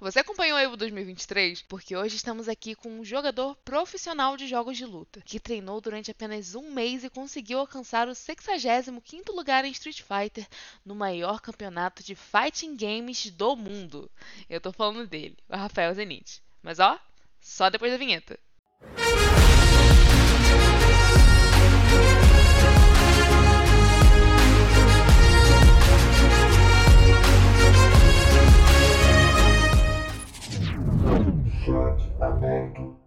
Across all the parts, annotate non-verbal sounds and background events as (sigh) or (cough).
Você acompanhou o Evo 2023? Porque hoje estamos aqui com um jogador profissional de jogos de luta, que treinou durante apenas um mês e conseguiu alcançar o 65º lugar em Street Fighter no maior campeonato de fighting games do mundo. Eu tô falando dele, o Rafael Zenit. Mas ó, só depois da vinheta. Aberto.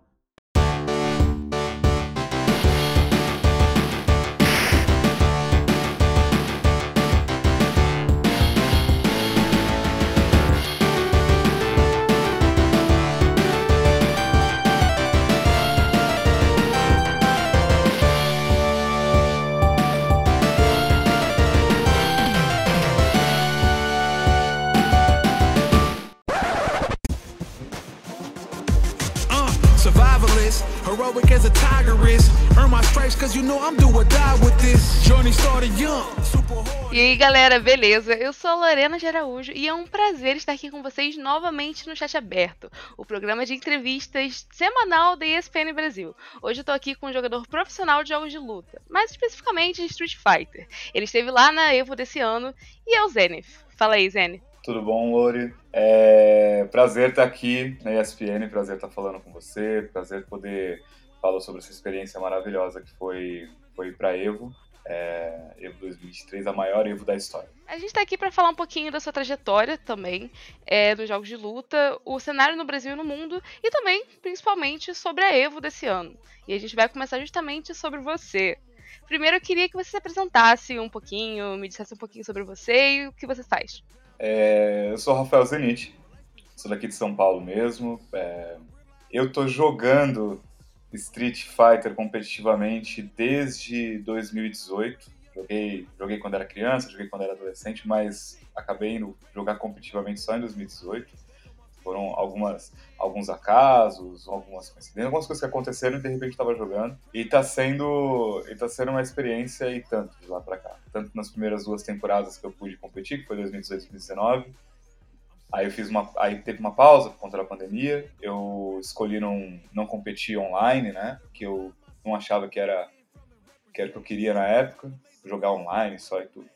Heroic as a tiger is. Earn my stripes cause you know I'm do or die with this. Journey started young. E aí galera, beleza? Eu sou a Lorena de Araújo e é um prazer estar aqui com vocês novamente no Chat Aberto, o programa de entrevistas semanal da ESPN Brasil. Hoje eu tô aqui com um jogador profissional de jogos de luta, mais especificamente de Street Fighter. Ele esteve lá na Evo desse ano e é o Zenith. Fala aí, Zenith. Tudo bom, Lori? É prazer estar aqui na ESPN, prazer estar falando com você, prazer poder falar sobre essa experiência maravilhosa que foi, foi para Evo. É, Evo 2023, a maior Evo da história. A gente está aqui para falar um pouquinho da sua trajetória também é, nos jogos de luta, o cenário no Brasil e no mundo, e também, principalmente, sobre a Evo desse ano. E a gente vai começar justamente sobre você. Primeiro, eu queria que você se apresentasse um pouquinho, me dissesse um pouquinho sobre você e o que você faz. É, eu sou Rafael Zenit, sou daqui de São Paulo mesmo. É, eu tô jogando Street Fighter competitivamente desde 2018. Joguei, joguei quando era criança, joguei quando era adolescente, mas acabei indo jogar competitivamente só em 2018 foram algumas, alguns acasos, algumas coincidências, algumas coisas que aconteceram e de repente estava jogando. E está sendo, e tá sendo uma experiência e tanto de lá para cá. Tanto nas primeiras duas temporadas que eu pude competir, que foi 2018 e 2019. Aí eu fiz uma, aí teve uma pausa por conta da pandemia. Eu escolhi não, não competir online, né? Que eu não achava que era que era o que eu queria na época, jogar online só e tudo.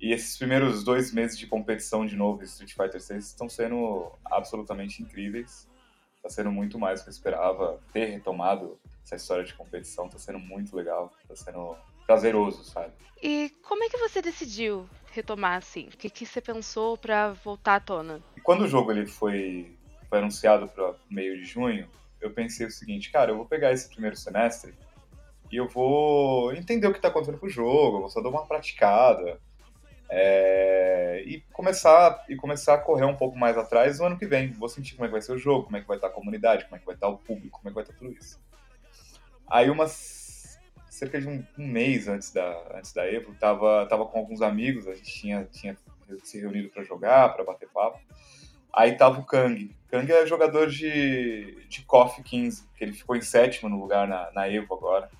E esses primeiros dois meses de competição de novo em Street Fighter 6 estão sendo absolutamente incríveis. Está sendo muito mais do que eu esperava. Ter retomado essa história de competição está sendo muito legal. Está sendo prazeroso, sabe? E como é que você decidiu retomar assim? O que, que você pensou para voltar à tona? quando o jogo ele foi, foi anunciado para meio de junho, eu pensei o seguinte, cara, eu vou pegar esse primeiro semestre e eu vou entender o que está acontecendo com o jogo, eu vou só dar uma praticada, é, e começar e começar a correr um pouco mais atrás no ano que vem. Vou sentir como é que vai ser o jogo, como é que vai estar a comunidade, como é que vai estar o público, como é que vai estar tudo isso. Aí umas cerca de um, um mês antes da antes da Evo, tava tava com alguns amigos, a gente tinha tinha se reunido para jogar, para bater papo. Aí tava o Kang. Kang é jogador de, de KOF 15, que ele ficou em sétimo no lugar na, na Evo agora.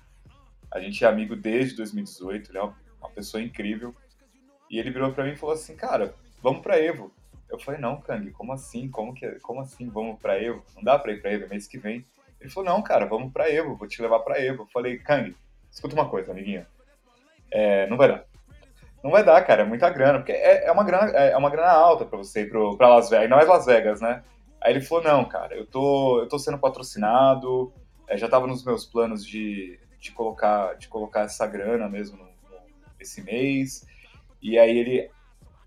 A gente é amigo desde 2018, ele é uma, uma pessoa incrível. E ele virou para mim e falou assim, cara, vamos para Evo. Eu falei, não, Kang, como assim? Como, que, como assim vamos para Evo? Não dá para ir para Evo, é mês que vem. Ele falou, não, cara, vamos para Evo, vou te levar para Evo. Eu falei, Kang, escuta uma coisa, amiguinho. É, não vai dar. Não vai dar, cara, é muita grana, porque é, é uma, grana, é, é uma grana alta para você ir pra Las Vegas, não é Las Vegas, né? Aí ele falou, não, cara, eu tô, eu tô sendo patrocinado, é, já tava nos meus planos de, de, colocar, de colocar essa grana mesmo no, no, esse mês, e aí ele,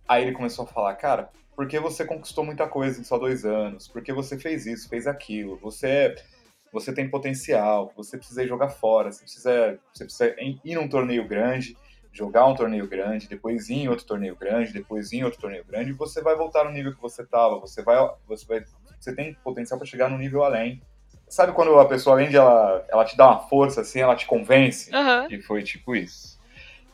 aí ele começou a falar, cara, porque você conquistou muita coisa em só dois anos, porque você fez isso, fez aquilo, você você tem potencial, você precisa jogar fora, você precisa, você precisa ir num torneio grande, jogar um torneio grande, depois ir em outro torneio grande, depois ir em outro torneio grande, e você vai voltar no nível que você estava, você vai, você vai, você tem potencial para chegar no nível além. Sabe quando a pessoa, além de ela, ela te dá uma força, assim, ela te convence? Uhum. E foi tipo isso.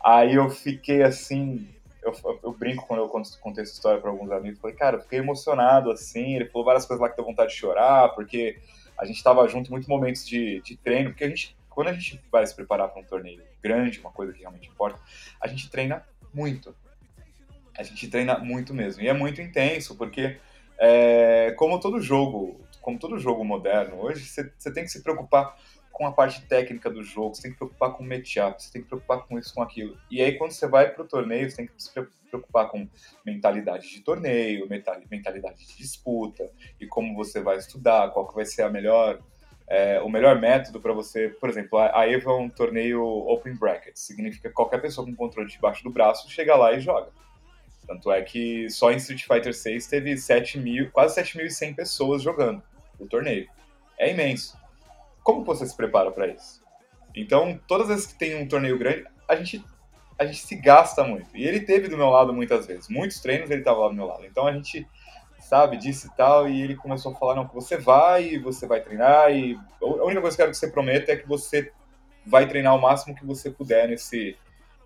Aí eu fiquei assim. Eu, eu brinco quando eu contei essa história para alguns amigos. Falei, cara, eu fiquei emocionado assim. Ele falou várias coisas lá que deu vontade de chorar, porque a gente estava junto em muitos momentos de, de treino. Porque a gente, quando a gente vai se preparar para um torneio grande, uma coisa que realmente importa, a gente treina muito. A gente treina muito mesmo. E é muito intenso, porque é, como todo jogo, como todo jogo moderno, hoje você tem que se preocupar com a parte técnica do jogo, você tem que preocupar com o matchup, você tem que preocupar com isso, com aquilo. E aí, quando você vai para o torneio, você tem que se preocupar com mentalidade de torneio, mentalidade de disputa, e como você vai estudar, qual que vai ser a melhor, é, o melhor método para você. Por exemplo, a EVA é um torneio open bracket, significa que qualquer pessoa com controle debaixo do braço chega lá e joga. Tanto é que só em Street Fighter 6 teve 7 mil, quase 7.100 pessoas jogando o torneio. É imenso. Como você se prepara para isso? Então, todas as vezes que tem um torneio grande, a gente, a gente se gasta muito. E ele teve do meu lado muitas vezes. Muitos treinos ele estava lá do meu lado. Então a gente sabe disso e tal. E ele começou a falar: não, que você vai, você vai treinar. E a única coisa que eu quero que você prometa é que você vai treinar o máximo que você puder nesse.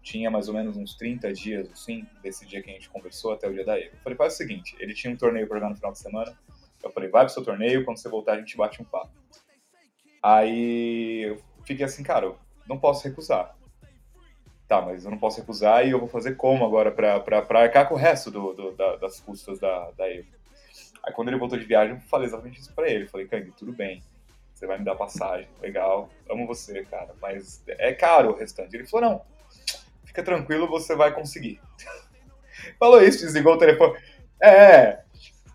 Tinha mais ou menos uns 30 dias, assim, desse dia que a gente conversou até o dia da. Eu falei, faz o seguinte: ele tinha um torneio para jogar no final de semana. Eu falei, vai pro seu torneio, quando você voltar a gente bate um papo. Aí eu fiquei assim, cara, eu não posso recusar. Tá, mas eu não posso recusar e eu vou fazer como agora pra arcar com o resto do, do da, das custas da, da Evo. Aí quando ele voltou de viagem, eu falei exatamente isso pra ele. falei, Kang, tudo bem. Você vai me dar passagem, legal, amo você, cara, mas é caro o restante. Ele falou, não, fica tranquilo, você vai conseguir. (laughs) Falou isso, desligou o telefone. É,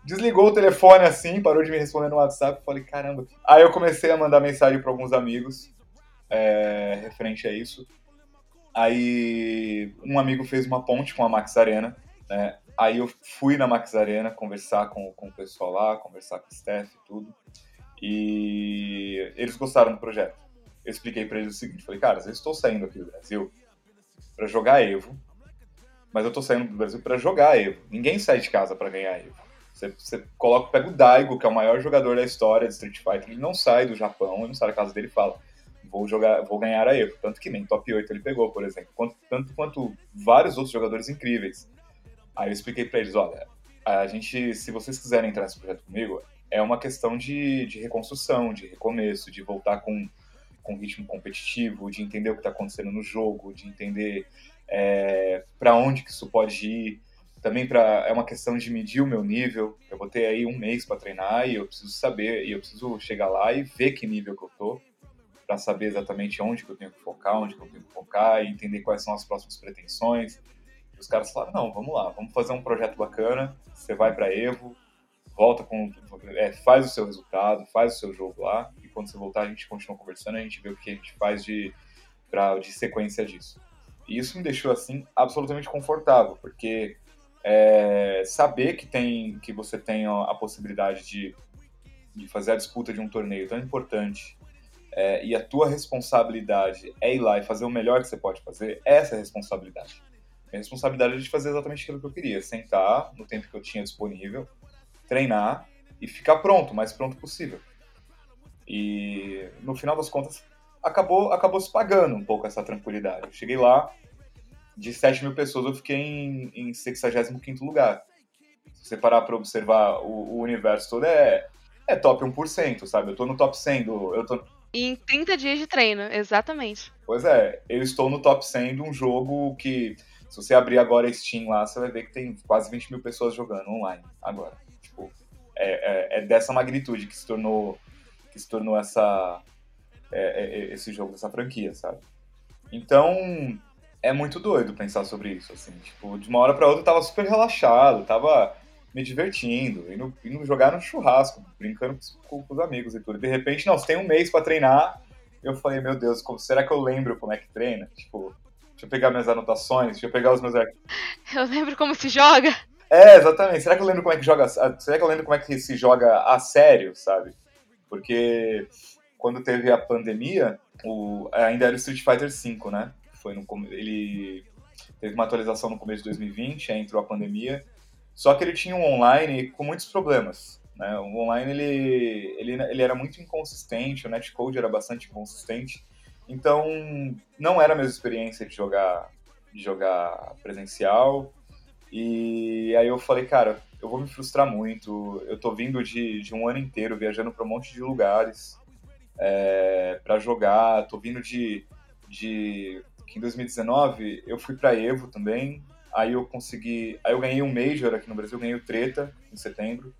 desligou o telefone assim, parou de me responder no WhatsApp. Falei, caramba. Aí eu comecei a mandar mensagem para alguns amigos é, referente a isso. Aí um amigo fez uma ponte com a Max Arena, né? Aí eu fui na Max Arena conversar com, com o pessoal lá, conversar com o staff e tudo. E eles gostaram do projeto. Eu expliquei para eles o seguinte, falei, cara, eu estou saindo aqui do Brasil para jogar Evo, mas eu estou saindo do Brasil para jogar Evo. Ninguém sai de casa para ganhar Evo. Você, você coloca, pega o Daigo, que é o maior jogador da história de Street Fighter, ele não sai do Japão, ele não sai da casa dele e fala, vou jogar, vou ganhar a Evo. Tanto que nem top 8 ele pegou, por exemplo. Quanto, tanto quanto vários outros jogadores incríveis. Aí eu expliquei para eles, olha, a gente, se vocês quiserem entrar nesse projeto comigo, é uma questão de, de reconstrução, de recomeço, de voltar com, com ritmo competitivo, de entender o que está acontecendo no jogo, de entender é, para onde que isso pode ir. Também pra, é uma questão de medir o meu nível. Eu vou ter aí um mês para treinar e eu preciso saber, e eu preciso chegar lá e ver que nível que eu tô, para saber exatamente onde que eu tenho que focar, onde que eu tenho que focar e entender quais são as próximas pretensões. E os caras falaram: não, vamos lá, vamos fazer um projeto bacana. Você vai para Evo, volta com. É, faz o seu resultado, faz o seu jogo lá, e quando você voltar, a gente continua conversando, a gente vê o que a gente faz de, pra, de sequência disso. E isso me deixou assim absolutamente confortável, porque é, saber que tem que você tem a possibilidade de, de fazer a disputa de um torneio tão importante é, e a tua responsabilidade é ir lá e fazer o melhor que você pode fazer, essa é a responsabilidade. A responsabilidade é de fazer exatamente aquilo que eu queria, sentar no tempo que eu tinha disponível, treinar e ficar pronto, o mais pronto possível. E no final das contas, acabou, acabou se pagando um pouco essa tranquilidade. Eu cheguei lá, de 7 mil pessoas, eu fiquei em, em 65 lugar. Se você parar para observar o, o, universo todo, é, é top 1%, sabe? Eu tô no top 100 do. Eu tô... Em 30 dias de treino, exatamente. Pois é, eu estou no top 100 de um jogo que, se você abrir agora Steam lá, você vai ver que tem quase 20 mil pessoas jogando online agora. Tipo, é, é, é dessa magnitude que se tornou, que se tornou essa, é, é, é esse jogo, essa franquia, sabe? Então, é muito doido pensar sobre isso, assim. Tipo, de uma hora para outra eu tava super relaxado, tava me divertindo, indo, indo jogar no churrasco, brincando com, com, os amigos e tudo. De repente, não, você tem um mês para treinar. Eu falei, meu Deus, como, será que eu lembro como é que treina? Tipo, deixa eu pegar minhas anotações, deixa eu pegar os meus (laughs) Eu lembro como se joga. É, exatamente. Será que eu lembro como é que joga? Será que eu lembro como é que se joga a sério, sabe? Porque quando teve a pandemia, o, ainda era o Street Fighter V, né? Foi no ele teve uma atualização no começo de 2020, aí entrou a pandemia. Só que ele tinha um online com muitos problemas. Né? O online ele, ele, ele era muito inconsistente, o netcode era bastante inconsistente. Então, não era a mesma experiência de jogar, de jogar presencial. E aí eu falei, cara, eu vou me frustrar muito. Eu tô vindo de, de um ano inteiro viajando para um monte de lugares é, para jogar. Tô vindo de, de que em 2019 eu fui para Evo também, aí eu consegui, aí eu ganhei um Major aqui no Brasil, ganhei o Treta em setembro,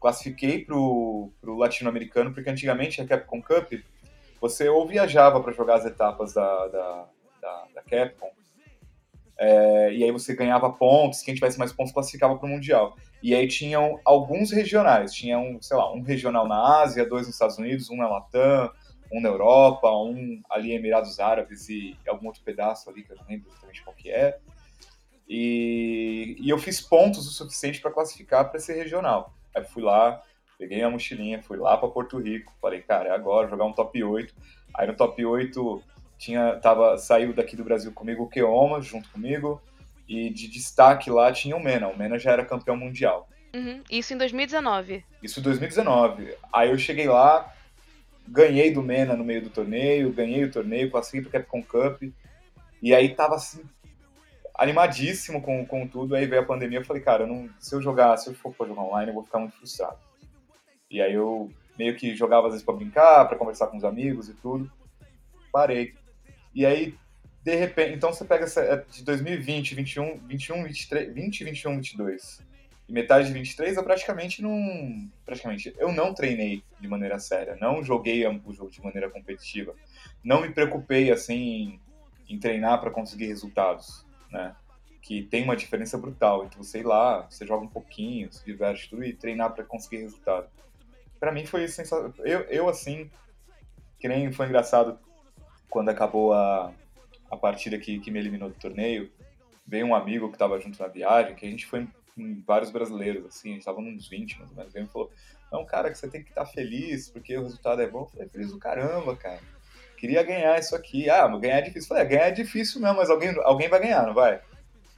classifiquei pro, pro latino-americano, porque antigamente a Capcom Cup, você ou viajava para jogar as etapas da, da, da, da Capcom, é, e aí você ganhava pontos, quem tivesse mais pontos classificava para o Mundial. E aí tinham alguns regionais, tinha um, sei lá, um regional na Ásia, dois nos Estados Unidos, um na Latam, um na Europa, um ali em Emirados Árabes e algum outro pedaço ali que eu não lembro exatamente qual que é. E, e eu fiz pontos o suficiente para classificar para esse regional. Aí fui lá, peguei a mochilinha, fui lá para Porto Rico, falei, cara, é agora jogar um top 8. Aí no top 8 tinha, tava, saiu daqui do Brasil comigo o Keoma, junto comigo, e de destaque lá tinha o Mena. O Mena já era campeão mundial. Uhum. Isso em 2019. Isso em 2019. Aí eu cheguei lá, ganhei do Mena no meio do torneio, ganhei o torneio, passei pro Capcom Cup, e aí tava assim, animadíssimo com, com tudo. Aí veio a pandemia, eu falei, cara, não, se eu jogar, se eu for jogar online, eu vou ficar muito frustrado. E aí eu meio que jogava às vezes para brincar, para conversar com os amigos e tudo. Parei. E aí, de repente, então você pega essa, é de 2020, 21, 21, 23, 20, 21, 22. E metade de 23 eu praticamente não. Praticamente, eu não treinei de maneira séria, não joguei o jogo de maneira competitiva, não me preocupei assim em, em treinar para conseguir resultados, né? Que tem uma diferença brutal entre você ir lá, você joga um pouquinho, se diverte tudo e treinar para conseguir resultado. Para mim foi sensacional. Eu, eu assim, que nem foi engraçado quando acabou a, a partida que, que me eliminou do torneio, veio um amigo que estava junto na viagem, que a gente foi em vários brasileiros, assim, a gente estava uns 20 mais ou menos, veio e falou, não, cara, que você tem que estar tá feliz, porque o resultado é bom. Eu falei, feliz do caramba, cara. Queria ganhar isso aqui. Ah, mas ganhar é difícil. Eu falei, é, ganhar é difícil mesmo, mas alguém, alguém vai ganhar, não vai?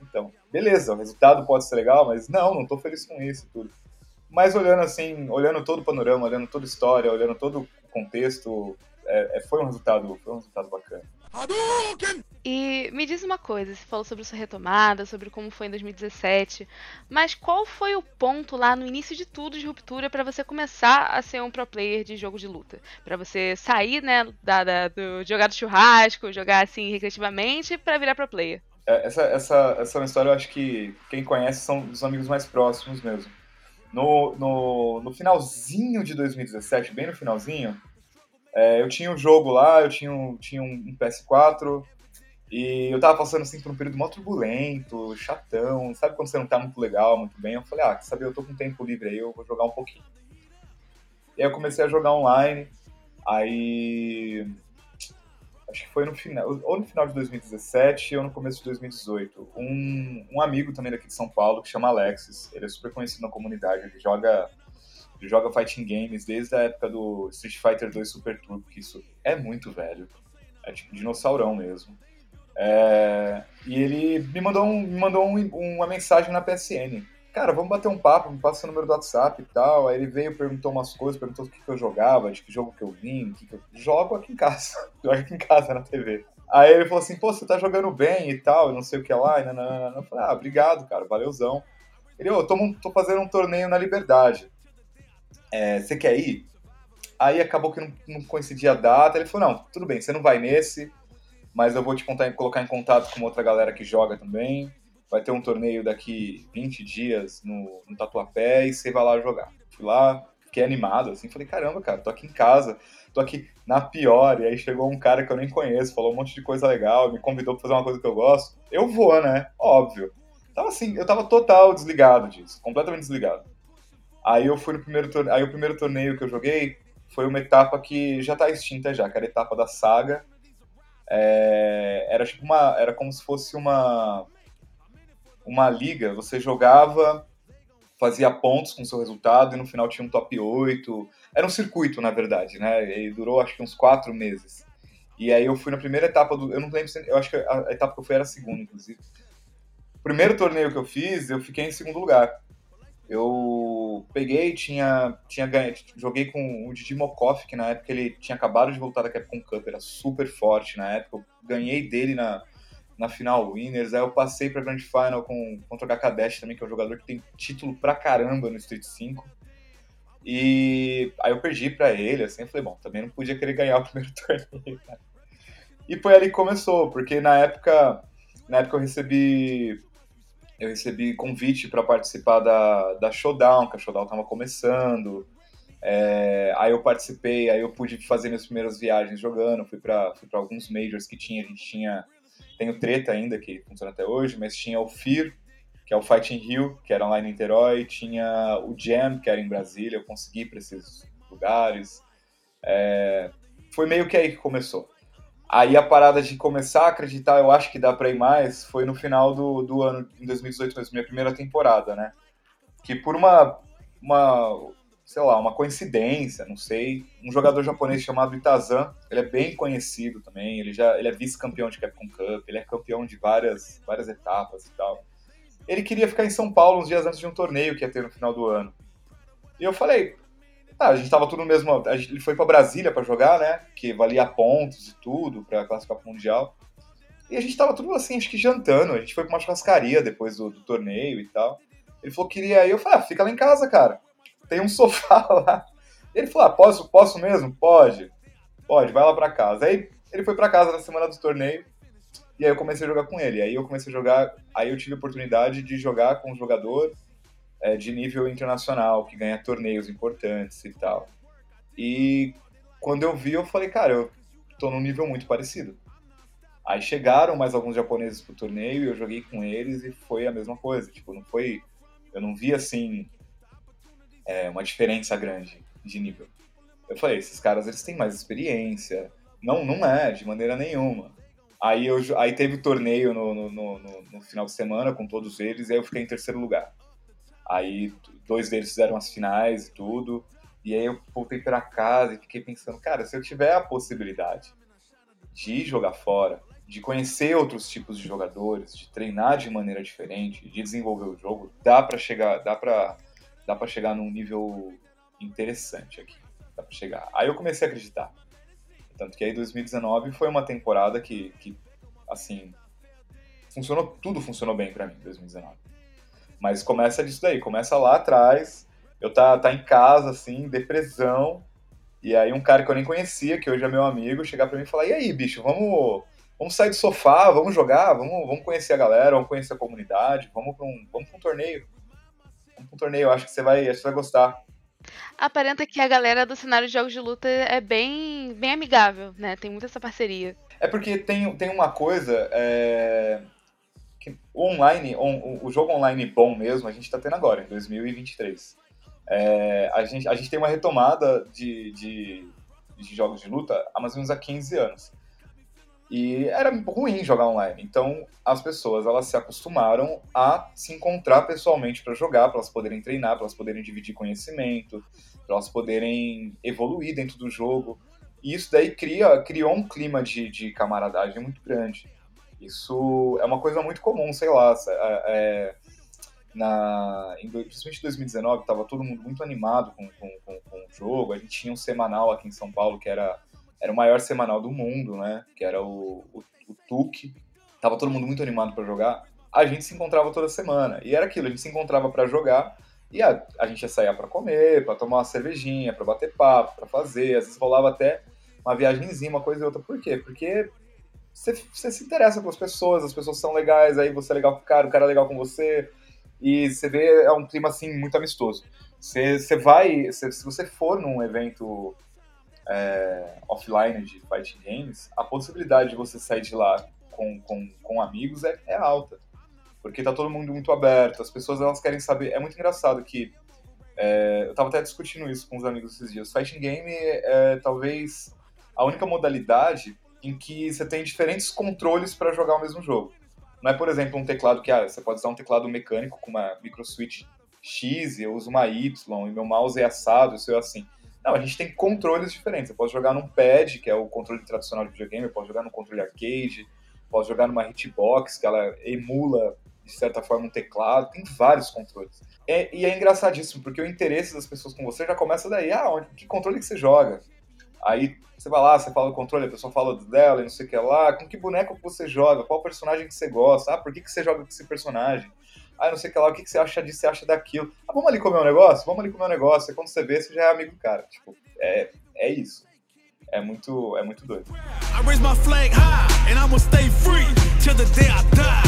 Então, beleza, o resultado pode ser legal, mas não, não tô feliz com isso e tudo. Mas olhando assim, olhando todo o panorama, olhando toda a história, olhando todo o contexto, é, é, foi um resultado, foi um resultado bacana. E me diz uma coisa, você falou sobre sua retomada, sobre como foi em 2017, mas qual foi o ponto lá no início de tudo de ruptura para você começar a ser um pro player de jogo de luta? Para você sair, né, da, da, do jogar do churrasco, jogar assim recreativamente para virar pro player? É, essa, essa, essa é uma história, eu acho que quem conhece são os amigos mais próximos mesmo. No, no, no finalzinho de 2017, bem no finalzinho, é, eu tinha um jogo lá, eu tinha um, tinha um PS4 e eu tava passando assim por um período muito turbulento, chatão, sabe quando você não tá muito legal, muito bem? Eu falei, ah, quer saber, eu tô com tempo livre aí, eu vou jogar um pouquinho. E aí eu comecei a jogar online, aí acho que foi no final, ou no final de 2017 ou no começo de 2018. Um, um amigo também daqui de São Paulo, que chama Alexis, ele é super conhecido na comunidade, ele joga joga fighting games desde a época do Street Fighter 2 Super Turbo, que isso é muito velho. É tipo dinossaurão mesmo. É... E ele me mandou, um, me mandou um, uma mensagem na PSN. Cara, vamos bater um papo, me passa o número do WhatsApp e tal. Aí ele veio, perguntou umas coisas, perguntou o que, que eu jogava, de que jogo que eu vim, que, que eu jogo aqui em casa. (laughs) Jogo aqui em casa na TV. Aí ele falou assim, pô, você tá jogando bem e tal, não sei o que lá, e nanana. Eu falei, ah, obrigado, cara, valeuzão. Ele, ô, oh, tô, tô fazendo um torneio na Liberdade é, você quer ir? Aí acabou que não, não, coincidia a data. Ele falou: não, tudo bem, você não vai nesse, mas eu vou te contar, colocar em contato com outra galera que joga também. Vai ter um torneio daqui 20 dias no, no Tatuapé e você vai lá jogar. Fui lá, fiquei animado, assim, falei: caramba, cara, tô aqui em casa, tô aqui na pior. E aí chegou um cara que eu nem conheço, falou um monte de coisa legal, me convidou pra fazer uma coisa que eu gosto. Eu vou, né? Óbvio. Tava assim, eu tava total desligado disso, completamente desligado. Aí eu fui no primeiro torneio, aí o primeiro torneio que eu joguei foi uma etapa que já tá extinta já, que era a etapa da saga. É, era tipo uma, era como se fosse uma uma liga, você jogava, fazia pontos com seu resultado e no final tinha um top 8. Era um circuito, na verdade, né? E durou acho que uns quatro meses. E aí eu fui na primeira etapa do. Eu não lembro. Eu acho que a etapa que eu fui era a segunda, inclusive. Primeiro torneio que eu fiz, eu fiquei em segundo lugar. Eu peguei, tinha, tinha joguei com o Didi Mokoff, que na época ele tinha acabado de voltar da Capcom Cup, era super forte na época. Eu ganhei dele na, na final Winners, aí eu passei pra Grand Final com, contra o HK também, que é um jogador que tem título pra caramba no Street 5. E aí eu perdi pra ele, assim, eu falei, bom, também não podia querer ganhar o primeiro (laughs) torneio, né? E foi ali que começou, porque na época, na época eu recebi eu recebi convite para participar da, da Showdown, que a Showdown estava começando. É, aí eu participei, aí eu pude fazer minhas primeiras viagens jogando, fui para fui alguns majors que tinha, a gente tinha, tem o Treta ainda, que funciona até hoje, mas tinha o FIR, que é o Fighting Rio, que era lá em Niterói, tinha o Jam, que era em Brasília, eu consegui para esses lugares. É, foi meio que aí que começou. Aí a parada de começar a acreditar, eu acho que dá para ir mais, foi no final do, do ano, em 2018, mesmo, minha primeira temporada, né? Que por uma, uma, sei lá, uma coincidência, não sei, um jogador japonês chamado Itazan, ele é bem conhecido também, ele já ele é vice-campeão de Capcom Cup, ele é campeão de várias, várias etapas e tal. Ele queria ficar em São Paulo uns dias antes de um torneio que ia ter no final do ano. E eu falei, ah, a gente tava tudo no mesmo. Gente, ele foi para Brasília para jogar, né? Que valia pontos e tudo para classificar pro Mundial. E a gente tava tudo assim, acho que jantando. A gente foi pra uma churrascaria depois do, do torneio e tal. Ele falou que queria ir. Eu falei, ah, fica lá em casa, cara. Tem um (laughs) sofá lá. Ele falou, ah, posso, posso mesmo? Pode. Pode, vai lá pra casa. Aí ele foi para casa na semana do torneio. E aí eu comecei a jogar com ele. Aí eu comecei a jogar. Aí eu tive a oportunidade de jogar com um jogador é, de nível internacional, que ganha torneios importantes e tal. E quando eu vi, eu falei, cara, eu tô num nível muito parecido. Aí chegaram mais alguns japoneses pro torneio e eu joguei com eles e foi a mesma coisa. Tipo, não foi. Eu não vi assim é, uma diferença grande de nível. Eu falei, esses caras eles têm mais experiência. Não, não é, de maneira nenhuma. Aí, eu, aí teve torneio no, no, no, no final de semana com todos eles e aí eu fiquei em terceiro lugar. Aí dois deles fizeram as finais e tudo. E aí eu voltei para casa e fiquei pensando, cara, se eu tiver a possibilidade de jogar fora, de conhecer outros tipos de jogadores, de treinar de maneira diferente, de desenvolver o jogo, dá para chegar, dá para dá para chegar num nível interessante aqui. Dá para chegar. Aí eu comecei a acreditar. Tanto que aí 2019 foi uma temporada que, que assim, funcionou, tudo funcionou bem para mim 2019. Mas começa disso daí, começa lá atrás, eu tá, tá em casa, assim, depressão, e aí um cara que eu nem conhecia, que hoje é meu amigo, chegar pra mim e falar, e aí, bicho, vamos, vamos sair do sofá, vamos jogar, vamos, vamos conhecer a galera, vamos conhecer a comunidade, vamos pra um, vamos pra um torneio. Vamos pra um torneio, acho que você vai, acho que você vai gostar. Aparenta que a galera do cenário de jogos de luta é bem, bem amigável, né? Tem muita essa parceria. É porque tem, tem uma coisa, é o online, o, o jogo online bom mesmo, a gente está tendo agora, em 2023. É, a, gente, a gente tem uma retomada de, de, de, jogos de luta há mais ou menos há 15 anos. E era ruim jogar online. Então, as pessoas elas se acostumaram a se encontrar pessoalmente para jogar, para elas poderem treinar, para elas poderem dividir conhecimento, para elas poderem evoluir dentro do jogo. E isso daí cria, criou um clima de, de camaradagem muito grande. Isso é uma coisa muito comum, sei lá. É, é na, em, principalmente em 2019, estava todo mundo muito animado com, com, com, com, o jogo. A gente tinha um semanal aqui em São Paulo que era, era o maior semanal do mundo, né? Que era o, o, o TUC. Tava todo mundo muito animado para jogar. A gente se encontrava toda semana. E era aquilo, a gente se encontrava para jogar e a, a gente ia sair para comer, para tomar uma cervejinha, para bater papo, para fazer. Às vezes rolava até uma viagemzinha, uma coisa e outra. Por quê? Porque você, você se interessa com as pessoas, as pessoas são legais, aí você é legal com o cara, o cara é legal com você, e você vê, é um clima, assim, muito amistoso. Você, você vai, você, se você for num evento é, offline de fighting games, a possibilidade de você sair de lá com, com, com amigos é, é alta. Porque tá todo mundo muito aberto, as pessoas elas querem saber. É muito engraçado que. É, eu tava até discutindo isso com os amigos esses dias. Fighting game é, é talvez a única modalidade em que você tem diferentes controles para jogar o mesmo jogo. Não é, por exemplo, um teclado que ah, você pode usar um teclado mecânico com uma micro switch X, eu uso uma Y, e meu mouse é assado, o seu é assim. Não, a gente tem controles diferentes. Eu posso jogar num pad, que é o controle tradicional de videogame, eu posso jogar no controle arcade, posso jogar numa hitbox, que ela emula, de certa forma, um teclado. Tem vários controles. É, e é engraçadíssimo, porque o interesse das pessoas com você já começa daí. Ah, onde, que controle que você joga? Aí você vai lá, você fala o controle, a pessoa fala dela e não sei o que lá. Com que boneco você joga? Qual personagem que você gosta? Ah, por que, que você joga com esse personagem? Ah, não sei o que lá, o que, que você acha disso, você acha daquilo? Ah, vamos ali comer um negócio? Vamos ali comer um negócio. Aí quando você vê, você já é amigo do cara. Tipo, é, é isso. É muito, é muito doido. I raise my flag high and stay free till the day I die.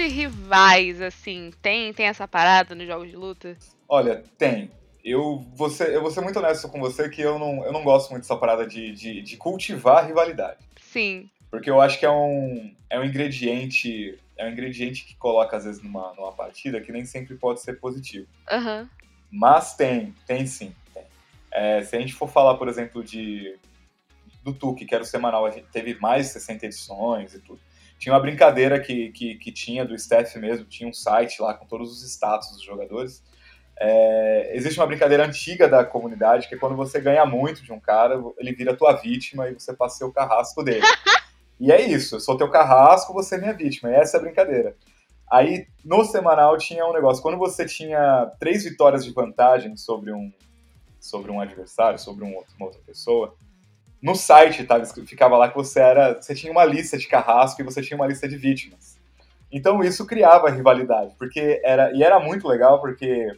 De rivais, assim, tem, tem essa parada nos jogos de luta? Olha, tem. Eu vou, ser, eu vou ser muito honesto com você que eu não, eu não gosto muito dessa parada de, de, de cultivar rivalidade. Sim. Porque eu acho que é um, é um ingrediente. É um ingrediente que coloca, às vezes, numa, numa partida que nem sempre pode ser positivo. Uhum. Mas tem, tem sim. Tem. É, se a gente for falar, por exemplo, de do Tuque, que era o semanal, a gente teve mais de 60 edições e tudo. Tinha uma brincadeira que, que, que tinha do staff mesmo, tinha um site lá com todos os status dos jogadores. É, existe uma brincadeira antiga da comunidade que é quando você ganha muito de um cara, ele vira tua vítima e você passa o carrasco dele. e é isso, eu sou teu carrasco, você é minha vítima. E essa é a brincadeira. Aí, no semanal, tinha um negócio. Quando você tinha três vitórias de vantagem sobre um, sobre um adversário, sobre um outro, uma outra pessoa, no site tava, ficava lá que você era. Você tinha uma lista de carrasco e você tinha uma lista de vítimas. Então isso criava rivalidade, porque era. E era muito legal porque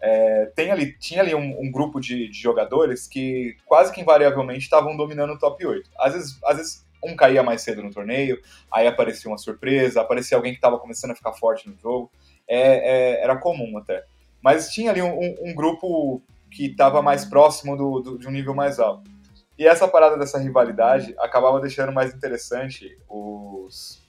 é, tem ali, tinha ali um, um grupo de, de, jogadores que quase que invariavelmente estavam dominando o top 8. Às vezes, às vezes um caía mais cedo no torneio, aí aparecia uma surpresa, aparecia alguém que estava começando a ficar forte no jogo. É, é, era comum até. Mas tinha ali um, um grupo que estava mais próximo do, do, de um nível mais alto. E essa parada dessa rivalidade acabava deixando mais interessante os,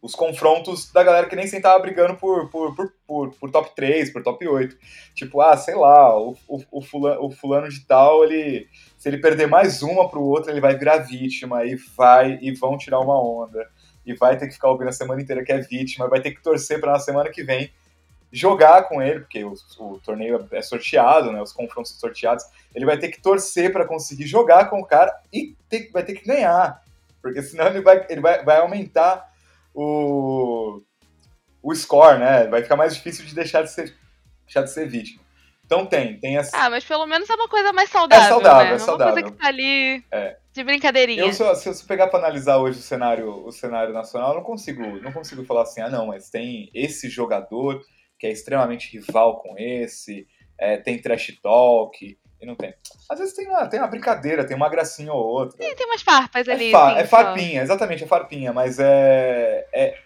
os confrontos da galera que nem sentava brigando por, por, por, por, por top 3, por top 8. Tipo, ah, sei lá, o, o, o, fulano, o fulano de tal, ele, se ele perder mais uma pro outro, ele vai virar vítima e vai e vão tirar uma onda. E vai ter que ficar ouvindo a semana inteira que é vítima, vai ter que torcer para na semana que vem jogar com ele, porque o, o, torneio é sorteado, né? Os confrontos são sorteados. Ele vai ter que torcer para conseguir jogar com o cara e ter, vai ter que ganhar. Porque senão ele vai, ele vai, vai aumentar o, o score, né? Vai ficar mais difícil de deixar de ser, deixar de ser vítima. Então tem, tem essa. Ah, mas pelo menos é uma coisa mais saudável. É saudável, né? é saudável. É uma coisa que tá ali é. de brincadeirinha. Eu, se, eu, se eu pegar pra analisar hoje o cenário, o cenário nacional, eu não consigo, não consigo falar assim, ah, não, mas tem esse jogador que é extremamente rival com esse, é, tem trash talk, e não tem. Às vezes tem uma, tem uma brincadeira, tem uma gracinha ou outra. Tem, tem umas farpas ali. É, fa é farpinha, só. exatamente, é farpinha, mas é, é,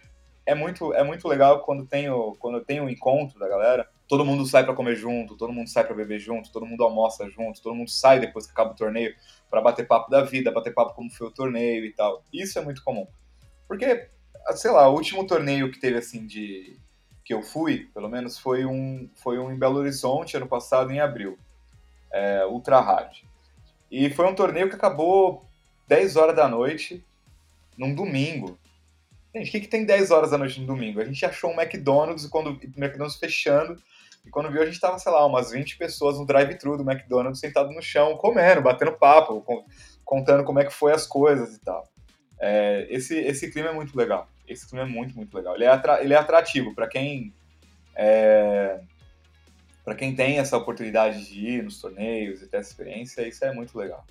é, muito, é muito legal quando tem, o, quando tem um encontro da galera. Todo mundo sai para comer junto, todo mundo sai para beber junto, todo mundo almoça junto, todo mundo sai depois que acaba o torneio para bater papo da vida, bater papo como foi o torneio e tal. Isso é muito comum. Porque, sei lá, o último torneio que teve assim de, que eu fui, pelo menos, foi um, foi um em Belo Horizonte, ano passado, em abril. É, Ultra Hard. E foi um torneio que acabou 10 horas da noite, num domingo. Gente, o que, que tem 10 horas da noite no domingo? A gente achou um McDonald's, e quando o McDonald's fechando, e quando viu, a gente tava, sei lá, umas 20 pessoas no drive-thru do McDonald's sentado no chão, comendo, batendo papo, contando como é que foi as coisas e tal. É, esse, esse clima é muito legal. Esse filme é muito, muito legal. Ele é, atra ele é atrativo para quem. É, para quem tem essa oportunidade de ir nos torneios e ter essa experiência, isso é muito legal.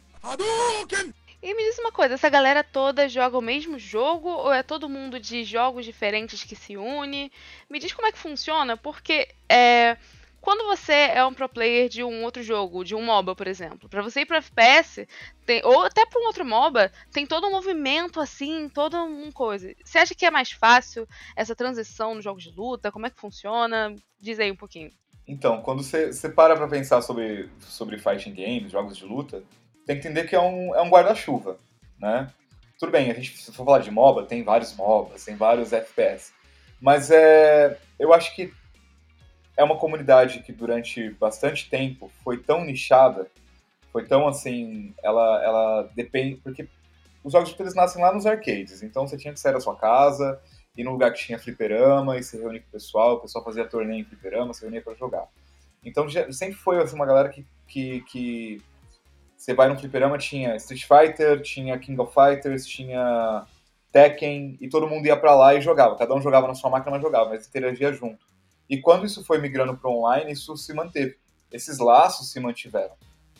E me diz uma coisa, essa galera toda joga o mesmo jogo ou é todo mundo de jogos diferentes que se une? Me diz como é que funciona, porque é, quando você é um pro player de um outro jogo, de um MOBA, por exemplo, para você ir pro FPS, tem, ou até para um outro MOBA, tem todo um movimento assim, toda uma coisa. Você acha que é mais fácil essa transição nos jogos de luta? Como é que funciona? Diz aí um pouquinho. Então, quando você, você para pra pensar sobre, sobre fighting games, jogos de luta, tem que entender que é um, é um guarda-chuva, né? Tudo bem, a gente, se for falar de MOBA, tem vários MOBAs, tem vários FPS. Mas é, eu acho que é uma comunidade que durante bastante tempo foi tão nichada, foi tão assim, ela, ela depende, porque os jogos eles nascem lá nos arcades, então você tinha que sair da sua casa, ir num lugar que tinha fliperama e se reunir com o pessoal, o pessoal fazia torneio em fliperama, se reunia para jogar. Então sempre foi assim, uma galera que, que, que você vai no fliperama, tinha Street Fighter, tinha King of Fighters, tinha Tekken, e todo mundo ia para lá e jogava. Cada um jogava na sua máquina, mas jogava, mas interagia junto. E quando isso foi migrando para online, isso se manteve. Esses laços se mantiveram.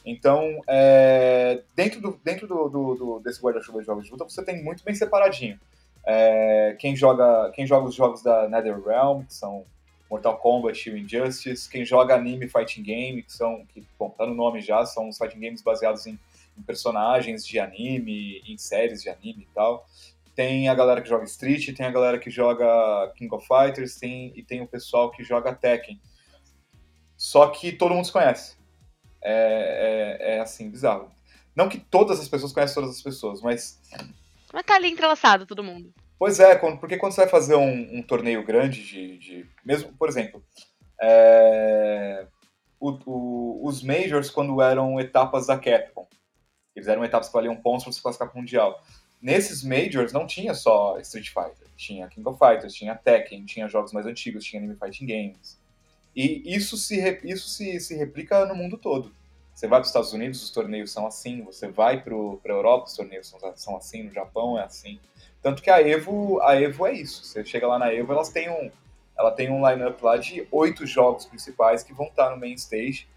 Então, é, dentro, do, dentro do, do, do desse guarda-chuva de jogos de luta, você tem muito bem separadinho. É, quem, joga, quem joga os jogos da NetherRealm, que são Mortal Kombat e Injustice, quem joga anime fighting game, que são, que, bom, tá no nome já, são os fighting games baseados em, em personagens de anime, em séries de anime e tal. Tem a galera que joga Street, tem a galera que joga King of Fighters, tem, e tem o pessoal que joga Tekken. Só que todo mundo se conhece. É, é, é assim, bizarro. Não que todas as pessoas conhecem todas as pessoas, mas. Mas tá ali entrelaçado todo mundo. Pois é, porque quando você vai fazer um, um torneio grande de, de, Mesmo, por exemplo, é, o, o, os Majors, quando eram etapas da Capcom, eles eram etapas que valiam pontos para você classificar para o Mundial. Nesses Majors não tinha só Street Fighter, tinha King of Fighters, tinha Tekken, tinha jogos mais antigos, tinha Anime Fighting Games. E isso se, isso se, se replica no mundo todo. Você vai para os Estados Unidos, os torneios são assim. Você vai para a Europa, os torneios são, são assim. No Japão é assim. Tanto que a Evo, a Evo é isso. Você chega lá na Evo, elas têm um, ela tem um line-up lá de oito jogos principais que vão estar no main stage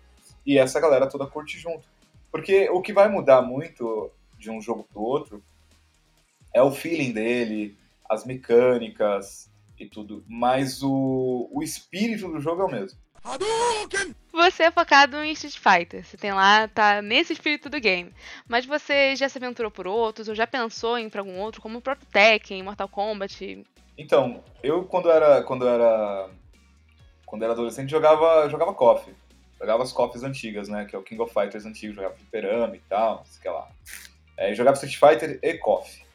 e essa galera toda curte junto. Porque o que vai mudar muito de um jogo pro outro é o feeling dele, as mecânicas e tudo, mas o, o espírito do jogo é o mesmo. Você é focado em Street Fighter, você tem lá, tá nesse espírito do game. Mas você já se aventurou por outros, ou já pensou em ir pra algum outro, como o próprio Tekken, Mortal Kombat? Então, eu quando era quando era quando era adolescente jogava jogava KOF. Jogava as KOFs antigas, né, que é o King of Fighters antigo, jogava Fliperama e tal, sei que lá. É, jogava Street Fighter e KOF.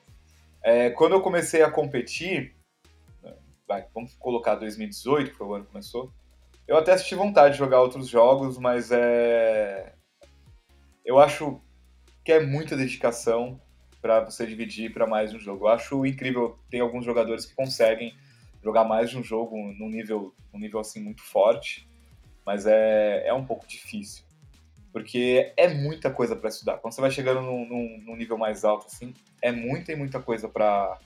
É, quando eu comecei a competir, vai, vamos colocar 2018, que foi o ano que começou, eu até tive vontade de jogar outros jogos, mas é. Eu acho que é muita dedicação para você dividir para mais um jogo. Eu acho incrível, tem alguns jogadores que conseguem jogar mais de um jogo num nível, num nível assim muito forte, mas é, é um pouco difícil. Porque é muita coisa para estudar. Quando você vai chegando num, num, num, nível mais alto, assim, é muita e muita coisa para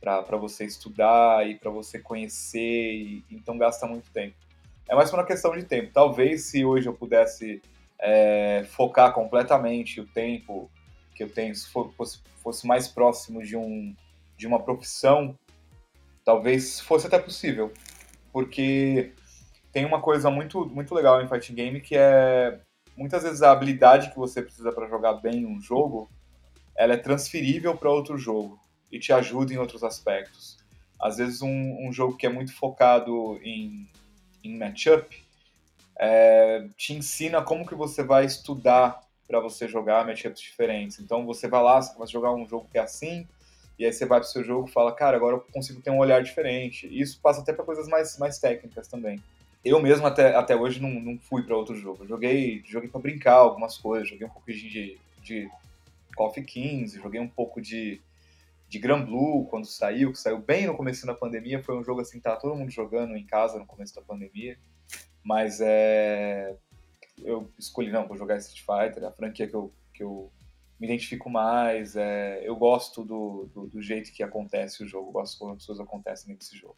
para você estudar e para você conhecer, e, então gasta muito tempo é mais uma questão de tempo. Talvez se hoje eu pudesse é, focar completamente o tempo que eu tenho, se fosse, fosse mais próximo de, um, de uma profissão, talvez fosse até possível. Porque tem uma coisa muito, muito legal em fighting game que é muitas vezes a habilidade que você precisa para jogar bem um jogo, ela é transferível para outro jogo e te ajuda em outros aspectos. Às vezes um, um jogo que é muito focado em em matchup, é, te ensina como que você vai estudar para você jogar matchups diferentes. Então você vai lá, você a jogar um jogo que é assim, e aí você vai pro seu jogo e fala, cara, agora eu consigo ter um olhar diferente. E isso passa até para coisas mais, mais técnicas também. Eu mesmo até, até hoje não, não fui para outro jogo. Joguei, joguei para brincar algumas coisas, joguei um pouco de, de of 15, joguei um pouco de de Gran Blue, quando saiu, que saiu bem no começo da pandemia, foi um jogo assim, tá todo mundo jogando em casa no começo da pandemia, mas é... eu escolhi, não, vou jogar Street Fighter, a franquia que eu, que eu me identifico mais, é... eu gosto do, do, do, jeito que acontece o jogo, gosto como as pessoas acontecem nesse jogo.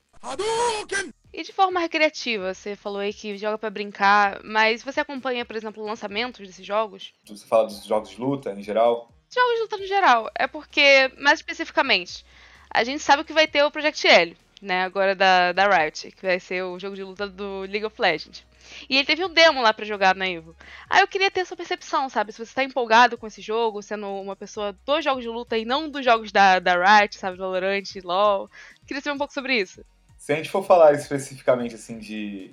E de forma recreativa, você falou aí que joga para brincar, mas você acompanha, por exemplo, lançamentos desses jogos? Você fala dos jogos de luta em geral? jogos de luta no geral. É porque, mais especificamente, a gente sabe que vai ter o Project L, né? Agora da, da Riot, que vai ser o jogo de luta do League of Legends. E ele teve um demo lá para jogar na Evo. Aí eu queria ter sua percepção, sabe? Se você tá empolgado com esse jogo, sendo uma pessoa dos jogos de luta e não dos jogos da, da Riot, sabe? Valorant, LoL. Queria saber um pouco sobre isso. Se a gente for falar especificamente, assim, de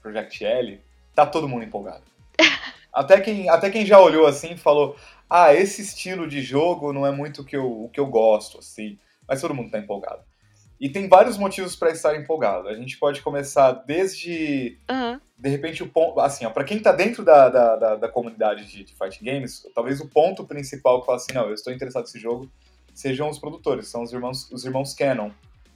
Project L, tá todo mundo empolgado. (laughs) até, quem, até quem já olhou assim falou: ah, esse estilo de jogo não é muito o que eu, o que eu gosto, assim, mas todo mundo tá empolgado. E tem vários motivos para estar empolgado. A gente pode começar desde. Uhum. De repente, o ponto. Assim, ó, pra quem tá dentro da, da, da, da comunidade de, de, fighting games, talvez o ponto principal que fala assim: não, eu estou interessado nesse jogo, sejam os produtores, são os irmãos, os irmãos Canon.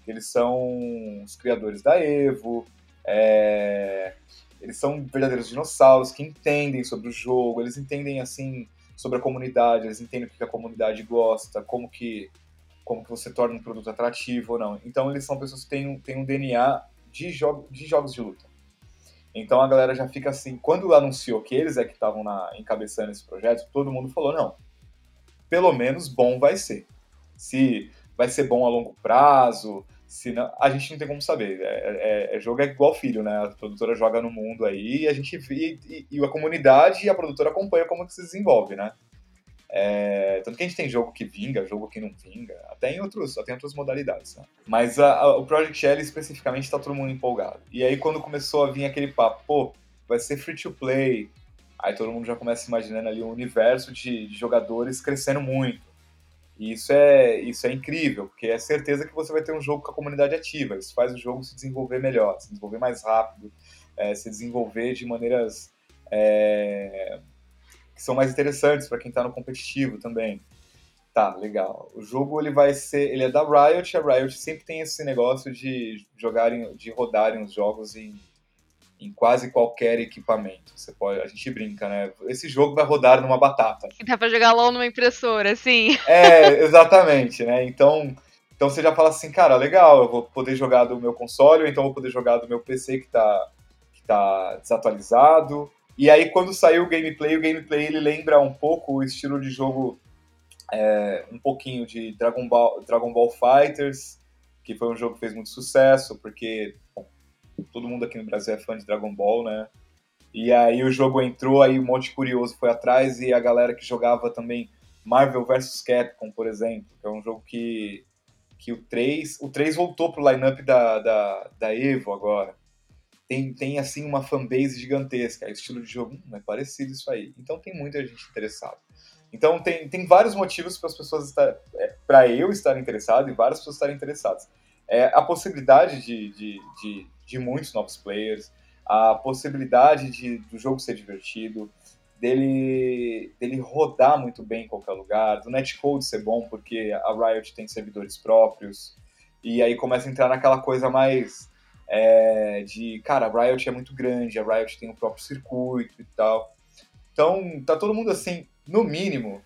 Eles são os criadores da Evo, é... eles são verdadeiros dinossauros que entendem sobre o jogo, eles entendem, assim, sobre a comunidade, eles entendem o que a comunidade gosta, como que, como que você torna um produto atrativo ou não. Então eles são pessoas que têm, têm um DNA de, de jogos de luta. Então a galera já fica assim, quando anunciou que eles é que estavam encabeçando esse projeto, todo mundo falou, não, pelo menos bom vai ser. Se vai ser bom a longo prazo, se não, a gente não tem como saber. É, é, é, jogo é igual filho, né? A produtora joga no mundo aí e a gente e, e, a comunidade e a produtora acompanha como que se desenvolve, né? É, tanto que a gente tem jogo que vinga, jogo que não vinga, até em outros, até em outras modalidades. Né? Mas a, a, o Project L especificamente está todo mundo empolgado. E aí quando começou a vir aquele papo, pô, vai ser free to play, aí todo mundo já começa imaginando ali um universo de, de jogadores crescendo muito. E isso é, isso é incrível, porque é certeza que você vai ter um jogo com a comunidade ativa. Isso faz o jogo se desenvolver melhor, se desenvolver mais rápido, é, se desenvolver de maneiras é, que são mais interessantes para quem está no competitivo também. Tá, legal. O jogo ele vai ser, ele é da Riot, a Riot sempre tem esse negócio de jogarem, de rodarem os jogos em, em quase qualquer equipamento. Você pode, a gente brinca, né? Esse jogo vai rodar numa batata. Dá para jogar LoL numa impressora, sim. É, exatamente, né? Então, então você já fala assim, cara, legal, eu vou poder jogar do meu console, ou então vou poder jogar do meu PC que está que tá desatualizado. E aí, quando saiu o gameplay, o gameplay ele lembra um pouco o estilo de jogo, é, um pouquinho de Dragon Ball, Dragon Ball Fighters, que foi um jogo que fez muito sucesso, porque bom, todo mundo aqui no Brasil é fã de Dragon Ball, né? E aí o jogo entrou, aí um monte de curioso foi atrás, e a galera que jogava também Marvel vs Capcom, por exemplo, que é um jogo que, que o 3, o 3 voltou pro lineup da, da, da Evo agora tem, tem assim uma fanbase gigantesca, é estilo de jogo hum, é parecido isso aí. Então tem muita gente interessada. Então tem, tem vários motivos para as pessoas estar, é, para eu estar interessado e várias pessoas estarem interessadas. É, a possibilidade de, de, de, de muitos novos players, a possibilidade de, do jogo ser divertido, dele, dele rodar muito bem em qualquer lugar, do netcode ser bom porque a Riot tem servidores próprios, e aí começa a entrar naquela coisa mais é, de, cara, a Riot é muito grande, a Riot tem o próprio circuito e tal. Então, tá todo mundo assim, no mínimo,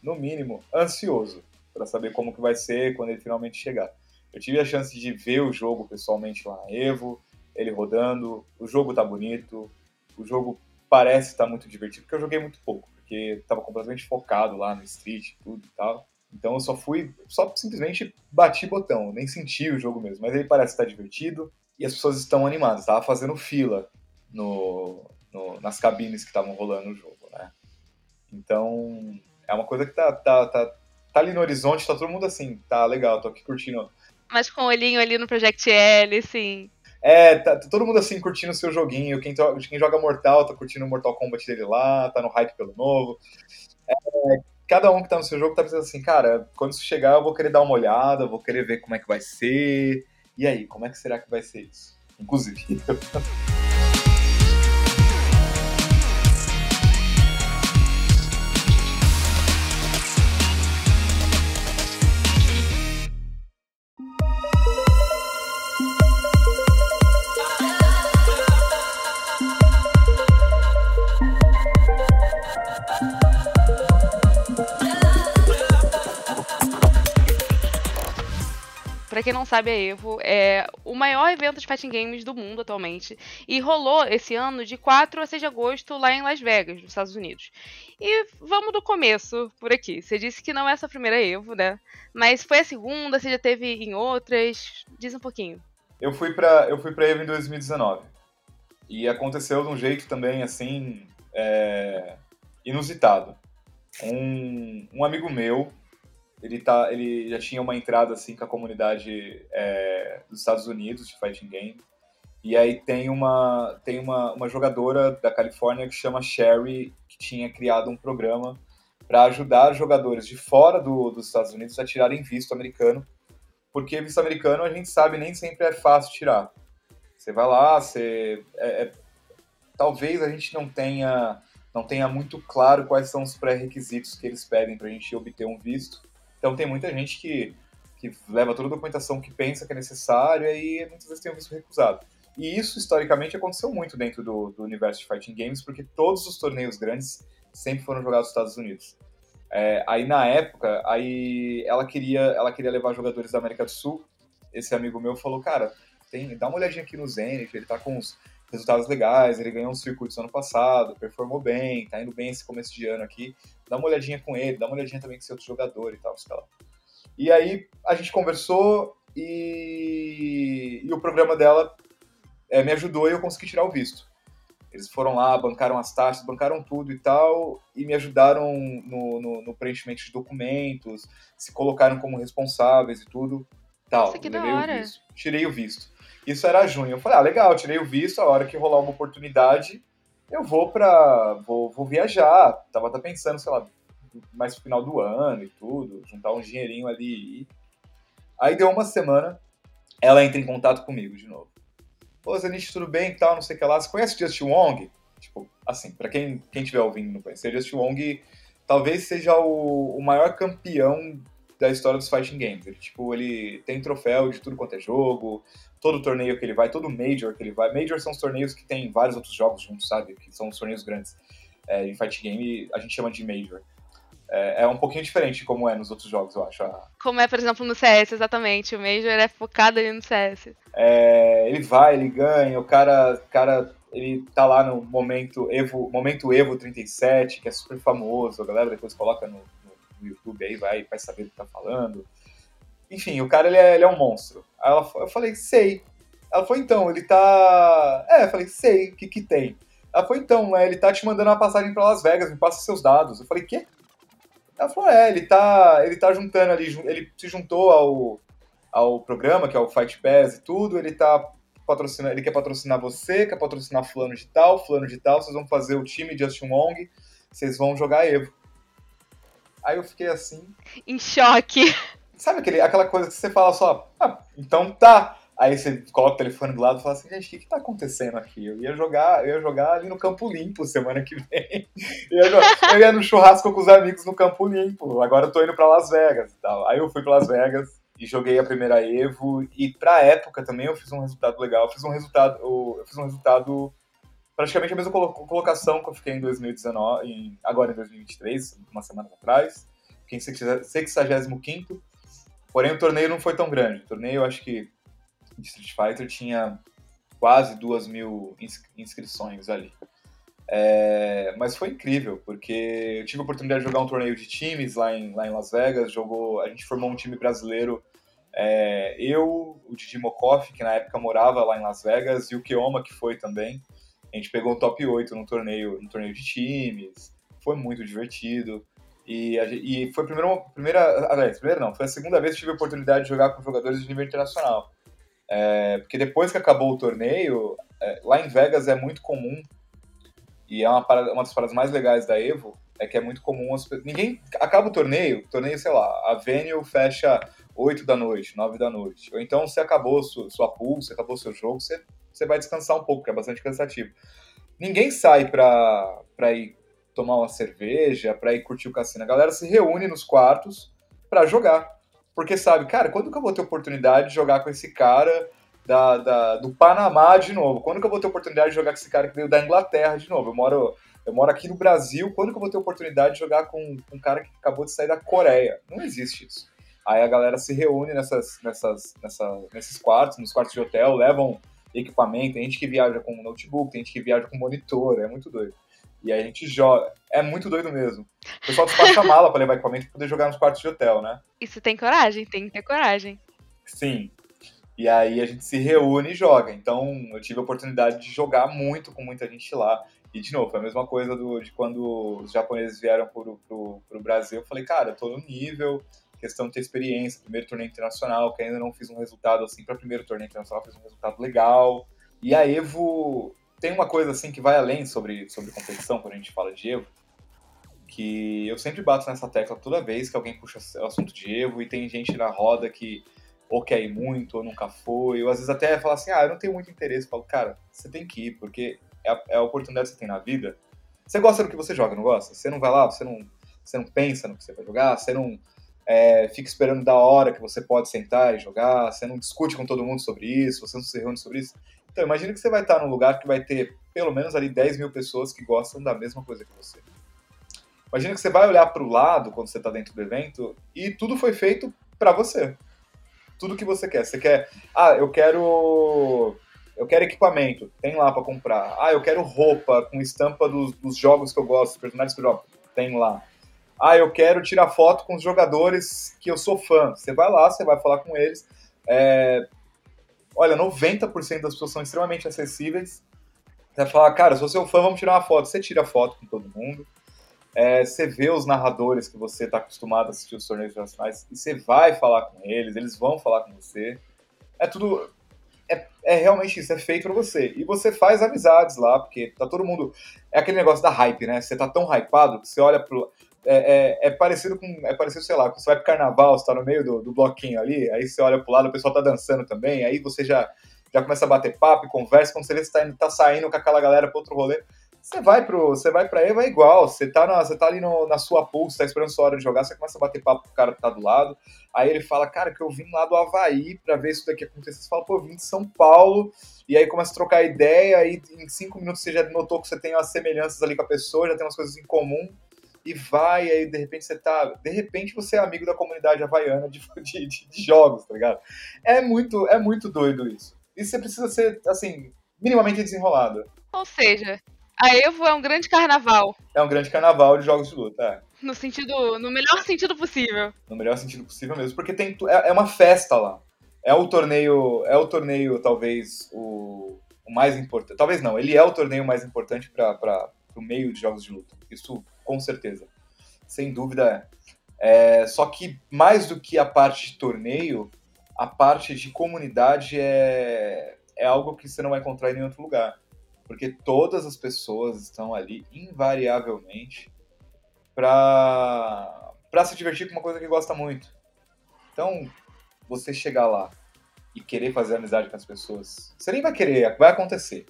no mínimo, ansioso para saber como que vai ser quando ele finalmente chegar. Eu tive a chance de ver o jogo pessoalmente lá na Evo, ele rodando, o jogo tá bonito, o jogo parece estar tá muito divertido, porque eu joguei muito pouco, porque estava completamente focado lá no Street tudo e tal. Então eu só fui, só simplesmente bati botão, nem senti o jogo mesmo, mas ele parece estar tá divertido, e as pessoas estão animadas. Estava fazendo fila no, no, nas cabines que estavam rolando o jogo, né? Então, é uma coisa que tá, tá, tá, tá ali no horizonte, tá todo mundo assim, tá legal, tô aqui curtindo. Mas com o olhinho ali no Project L, sim. É, tá, todo mundo assim curtindo o seu joguinho. Quem, quem joga Mortal tá curtindo o Mortal Kombat dele lá, tá no hype pelo novo. É, cada um que tá no seu jogo tá pensando assim, cara, quando isso chegar eu vou querer dar uma olhada, vou querer ver como é que vai ser. E aí, como é que será que vai ser isso? Inclusive. (laughs) Quem não sabe, a Evo é o maior evento de fighting games do mundo atualmente. E rolou esse ano de 4 a 6 de agosto lá em Las Vegas, nos Estados Unidos. E vamos do começo por aqui. Você disse que não é a sua primeira Evo, né? Mas foi a segunda, você já teve em outras? Diz um pouquinho. Eu fui pra, eu fui pra Evo em 2019. E aconteceu de um jeito também, assim, é, inusitado. Um, um amigo meu, ele, tá, ele já tinha uma entrada assim com a comunidade é, dos Estados Unidos de fighting game. E aí tem uma tem uma, uma jogadora da Califórnia que chama Sherry que tinha criado um programa para ajudar jogadores de fora do, dos Estados Unidos a tirarem visto americano, porque visto americano a gente sabe nem sempre é fácil tirar. Você vai lá, você é, é, talvez a gente não tenha não tenha muito claro quais são os pré-requisitos que eles pedem para a gente obter um visto. Então tem muita gente que, que leva toda a documentação que pensa que é necessário e muitas vezes tem o visto recusado. E isso, historicamente, aconteceu muito dentro do, do universo de fighting games, porque todos os torneios grandes sempre foram jogados nos Estados Unidos. É, aí na época, aí ela queria, ela queria levar jogadores da América do Sul. Esse amigo meu falou, cara, tem, dá uma olhadinha aqui no Zenith, ele tá com uns resultados legais, ele ganhou uns circuitos ano passado, performou bem, tá indo bem esse começo de ano aqui. Dá uma olhadinha com ele, dá uma olhadinha também com esse outro jogador e tal, sei lá. E aí a gente conversou e, e o programa dela é, me ajudou e eu consegui tirar o visto. Eles foram lá, bancaram as taxas, bancaram tudo e tal, e me ajudaram no, no, no preenchimento de documentos, se colocaram como responsáveis e tudo. Tal. Nossa, que da hora. O visto, tirei o visto. Isso era junho. Eu falei, ah, legal, tirei o visto, a hora que rolar uma oportunidade, eu vou pra. vou, vou viajar. Tava até pensando, sei lá, mais pro final do ano e tudo, juntar um dinheirinho ali. Aí deu uma semana, ela entra em contato comigo de novo. Pô, Zenith, tudo bem e tal, não sei o que lá. Você conhece Justin Wong? Tipo, assim, pra quem, quem tiver ouvindo não conhecer, Justin Wong talvez seja o, o maior campeão da história dos fighting games. Ele, tipo, ele tem troféu de tudo quanto é jogo, todo torneio que ele vai, todo major que ele vai. Major são os torneios que tem vários outros jogos juntos, sabe? Que são os torneios grandes. É, em fighting game a gente chama de major. É, é, um pouquinho diferente como é nos outros jogos, eu acho. Como é, por exemplo, no CS, exatamente. O Major é focado ali no CS. É, ele vai, ele ganha, o cara, cara ele tá lá no momento Evo, momento Evo 37, que é super famoso, a galera depois coloca no, no YouTube aí, vai, vai saber do que tá falando. Enfim, o cara ele é, ele é um monstro. Aí ela, eu falei, sei. Ela falou, então, ele tá. É, eu falei, sei, o que que tem? Ela falou, então, é, ele tá te mandando uma passagem para Las Vegas, me passa seus dados. Eu falei, quê? Ela falou, é, ele tá, ele tá juntando ali, ele se juntou ao, ao programa, que é o Fight Pass e tudo, ele tá patrocinando, ele quer patrocinar você, quer patrocinar fulano de tal, fulano de tal, vocês vão fazer o time Justin Wong, vocês vão jogar Evo. Aí eu fiquei assim... Em choque. Sabe aquele, aquela coisa que você fala só, ah, então tá. Aí você coloca o telefone do lado e fala assim, gente, o que, que tá acontecendo aqui? Eu ia jogar, eu ia jogar ali no Campo Limpo semana que vem. (laughs) Eu ia, eu ia no churrasco com os amigos no Campo Limpo. Agora eu tô indo para Las Vegas e tal. Aí eu fui para Las Vegas e joguei a primeira Evo. E pra época também eu fiz um resultado legal. Eu fiz um resultado, eu fiz um resultado praticamente a mesma colocação que eu fiquei em 2019, em, agora em 2023, umas semanas atrás. Fiquei em 65 Porém, o torneio não foi tão grande. O torneio, acho que de Street Fighter tinha quase duas mil inscrições ali. É, mas foi incrível, porque eu tive a oportunidade de jogar um torneio de times lá em, lá em Las Vegas. Jogou, a gente formou um time brasileiro. É, eu, o Didi Mokoff, que na época morava lá em Las Vegas, e o Keoma, que foi também. A gente pegou o top 8 no torneio, no torneio de times. Foi muito divertido. E, e foi a primeira, primeira, aliás, primeira não, foi a segunda vez que tive a oportunidade de jogar com jogadores de nível internacional. É, porque depois que acabou o torneio, é, lá em Vegas é muito comum, e é uma, parada, uma das paradas mais legais da Evo, é que é muito comum as Ninguém. Acaba o torneio, torneio, sei lá, a venue fecha 8 da noite, 9 da noite. Ou então você acabou sua, sua pool, você acabou seu jogo, você, você vai descansar um pouco, que é bastante cansativo. Ninguém sai pra, pra ir tomar uma cerveja, pra ir curtir o cassino. A galera se reúne nos quartos para jogar. Porque sabe, cara, quando que eu vou ter oportunidade de jogar com esse cara da, da, do Panamá de novo? Quando que eu vou ter oportunidade de jogar com esse cara que veio da Inglaterra de novo? Eu moro, eu moro aqui no Brasil, quando que eu vou ter oportunidade de jogar com, com um cara que acabou de sair da Coreia? Não existe isso. Aí a galera se reúne nessas, nessas, nessa, nesses quartos, nos quartos de hotel, levam equipamento, tem gente que viaja com notebook, tem gente que viaja com monitor, é muito doido. E aí a gente joga. É muito doido mesmo. O pessoal despacha a mala pra levar equipamento pra poder jogar nos quartos de hotel, né? Isso tem coragem, tem que ter coragem. Sim. E aí a gente se reúne e joga. Então eu tive a oportunidade de jogar muito com muita gente lá. E de novo, foi a mesma coisa do, de quando os japoneses vieram pro, pro, pro Brasil. Eu falei, cara, eu tô no nível, questão de ter experiência, primeiro torneio internacional, que ainda não fiz um resultado assim para primeiro torneio internacional, fiz um resultado legal. E a Evo tem uma coisa assim que vai além sobre, sobre competição, quando a gente fala de Evo, que eu sempre bato nessa tecla toda vez que alguém puxa o assunto de Evo e tem gente na roda que ou quer ir muito ou nunca foi, ou às vezes até fala assim, ah, eu não tenho muito interesse. Eu falo, cara, você tem que ir, porque é a, é a oportunidade que você tem na vida. Você gosta do que você joga, não gosta? Você não vai lá, você não, você não pensa no que você vai jogar, você não é, fica esperando da hora que você pode sentar e jogar, você não discute com todo mundo sobre isso, você não se reúne sobre isso. Então, imagina que você vai estar num lugar que vai ter pelo menos ali 10 mil pessoas que gostam da mesma coisa que você. Imagina que você vai olhar para o lado quando você está dentro do evento e tudo foi feito para você. Tudo que você quer. Você quer, ah, eu quero eu quero equipamento, tem lá para comprar. Ah, eu quero roupa com estampa dos, dos jogos que eu gosto, personagens que eu jogo, tem lá. Ah, eu quero tirar foto com os jogadores que eu sou fã. Você vai lá, você vai falar com eles. É, olha, 90% das pessoas são extremamente acessíveis. Você vai falar, cara, sou seu fã, vamos tirar uma foto. Você tira foto com todo mundo. É, você vê os narradores que você está acostumado a assistir os torneios internacionais e você vai falar com eles, eles vão falar com você. É tudo. É, é realmente isso, é feito pra você. E você faz amizades lá, porque tá todo mundo. É aquele negócio da hype, né? Você tá tão hypado que você olha pro. É, é, é, parecido com. É parecido, sei lá, você vai pro carnaval, você tá no meio do, do bloquinho ali, aí você olha pro lado, o pessoal tá dançando também, aí você já, já começa a bater papo e conversa, quando você vê você tá, tá saindo com aquela galera pro outro rolê. Você vai pro. Você vai pra Eva é igual. Você tá, na, você tá ali no, na sua você tá esperando sua hora de jogar, você começa a bater papo com o cara que tá do lado. Aí ele fala, cara, que eu vim lá do Havaí pra ver isso daqui acontecer. Você fala, pô, eu vim de São Paulo. E aí começa a trocar ideia, aí em cinco minutos você já notou que você tem umas semelhanças ali com a pessoa, já tem umas coisas em comum. E vai, aí de repente você tá. De repente você é amigo da comunidade havaiana (laughs) de, de, de, jogos, tá ligado? É muito, é muito doido isso. E você precisa ser, assim, minimamente desenrolado. Ou seja, a Evo é um grande carnaval. É um grande carnaval de jogos de luta, é. No sentido. No melhor sentido possível. No melhor sentido possível mesmo. Porque tem. É, é uma festa lá. É o torneio. É o torneio, talvez, o, o mais importante. Talvez não, ele é o torneio mais importante para o meio de jogos de luta. Isso com certeza. Sem dúvida é. é. Só que mais do que a parte de torneio, a parte de comunidade é, é algo que você não vai encontrar em nenhum outro lugar porque todas as pessoas estão ali invariavelmente para para se divertir com uma coisa que gosta muito. Então, você chegar lá e querer fazer amizade com as pessoas, você nem vai querer, vai acontecer.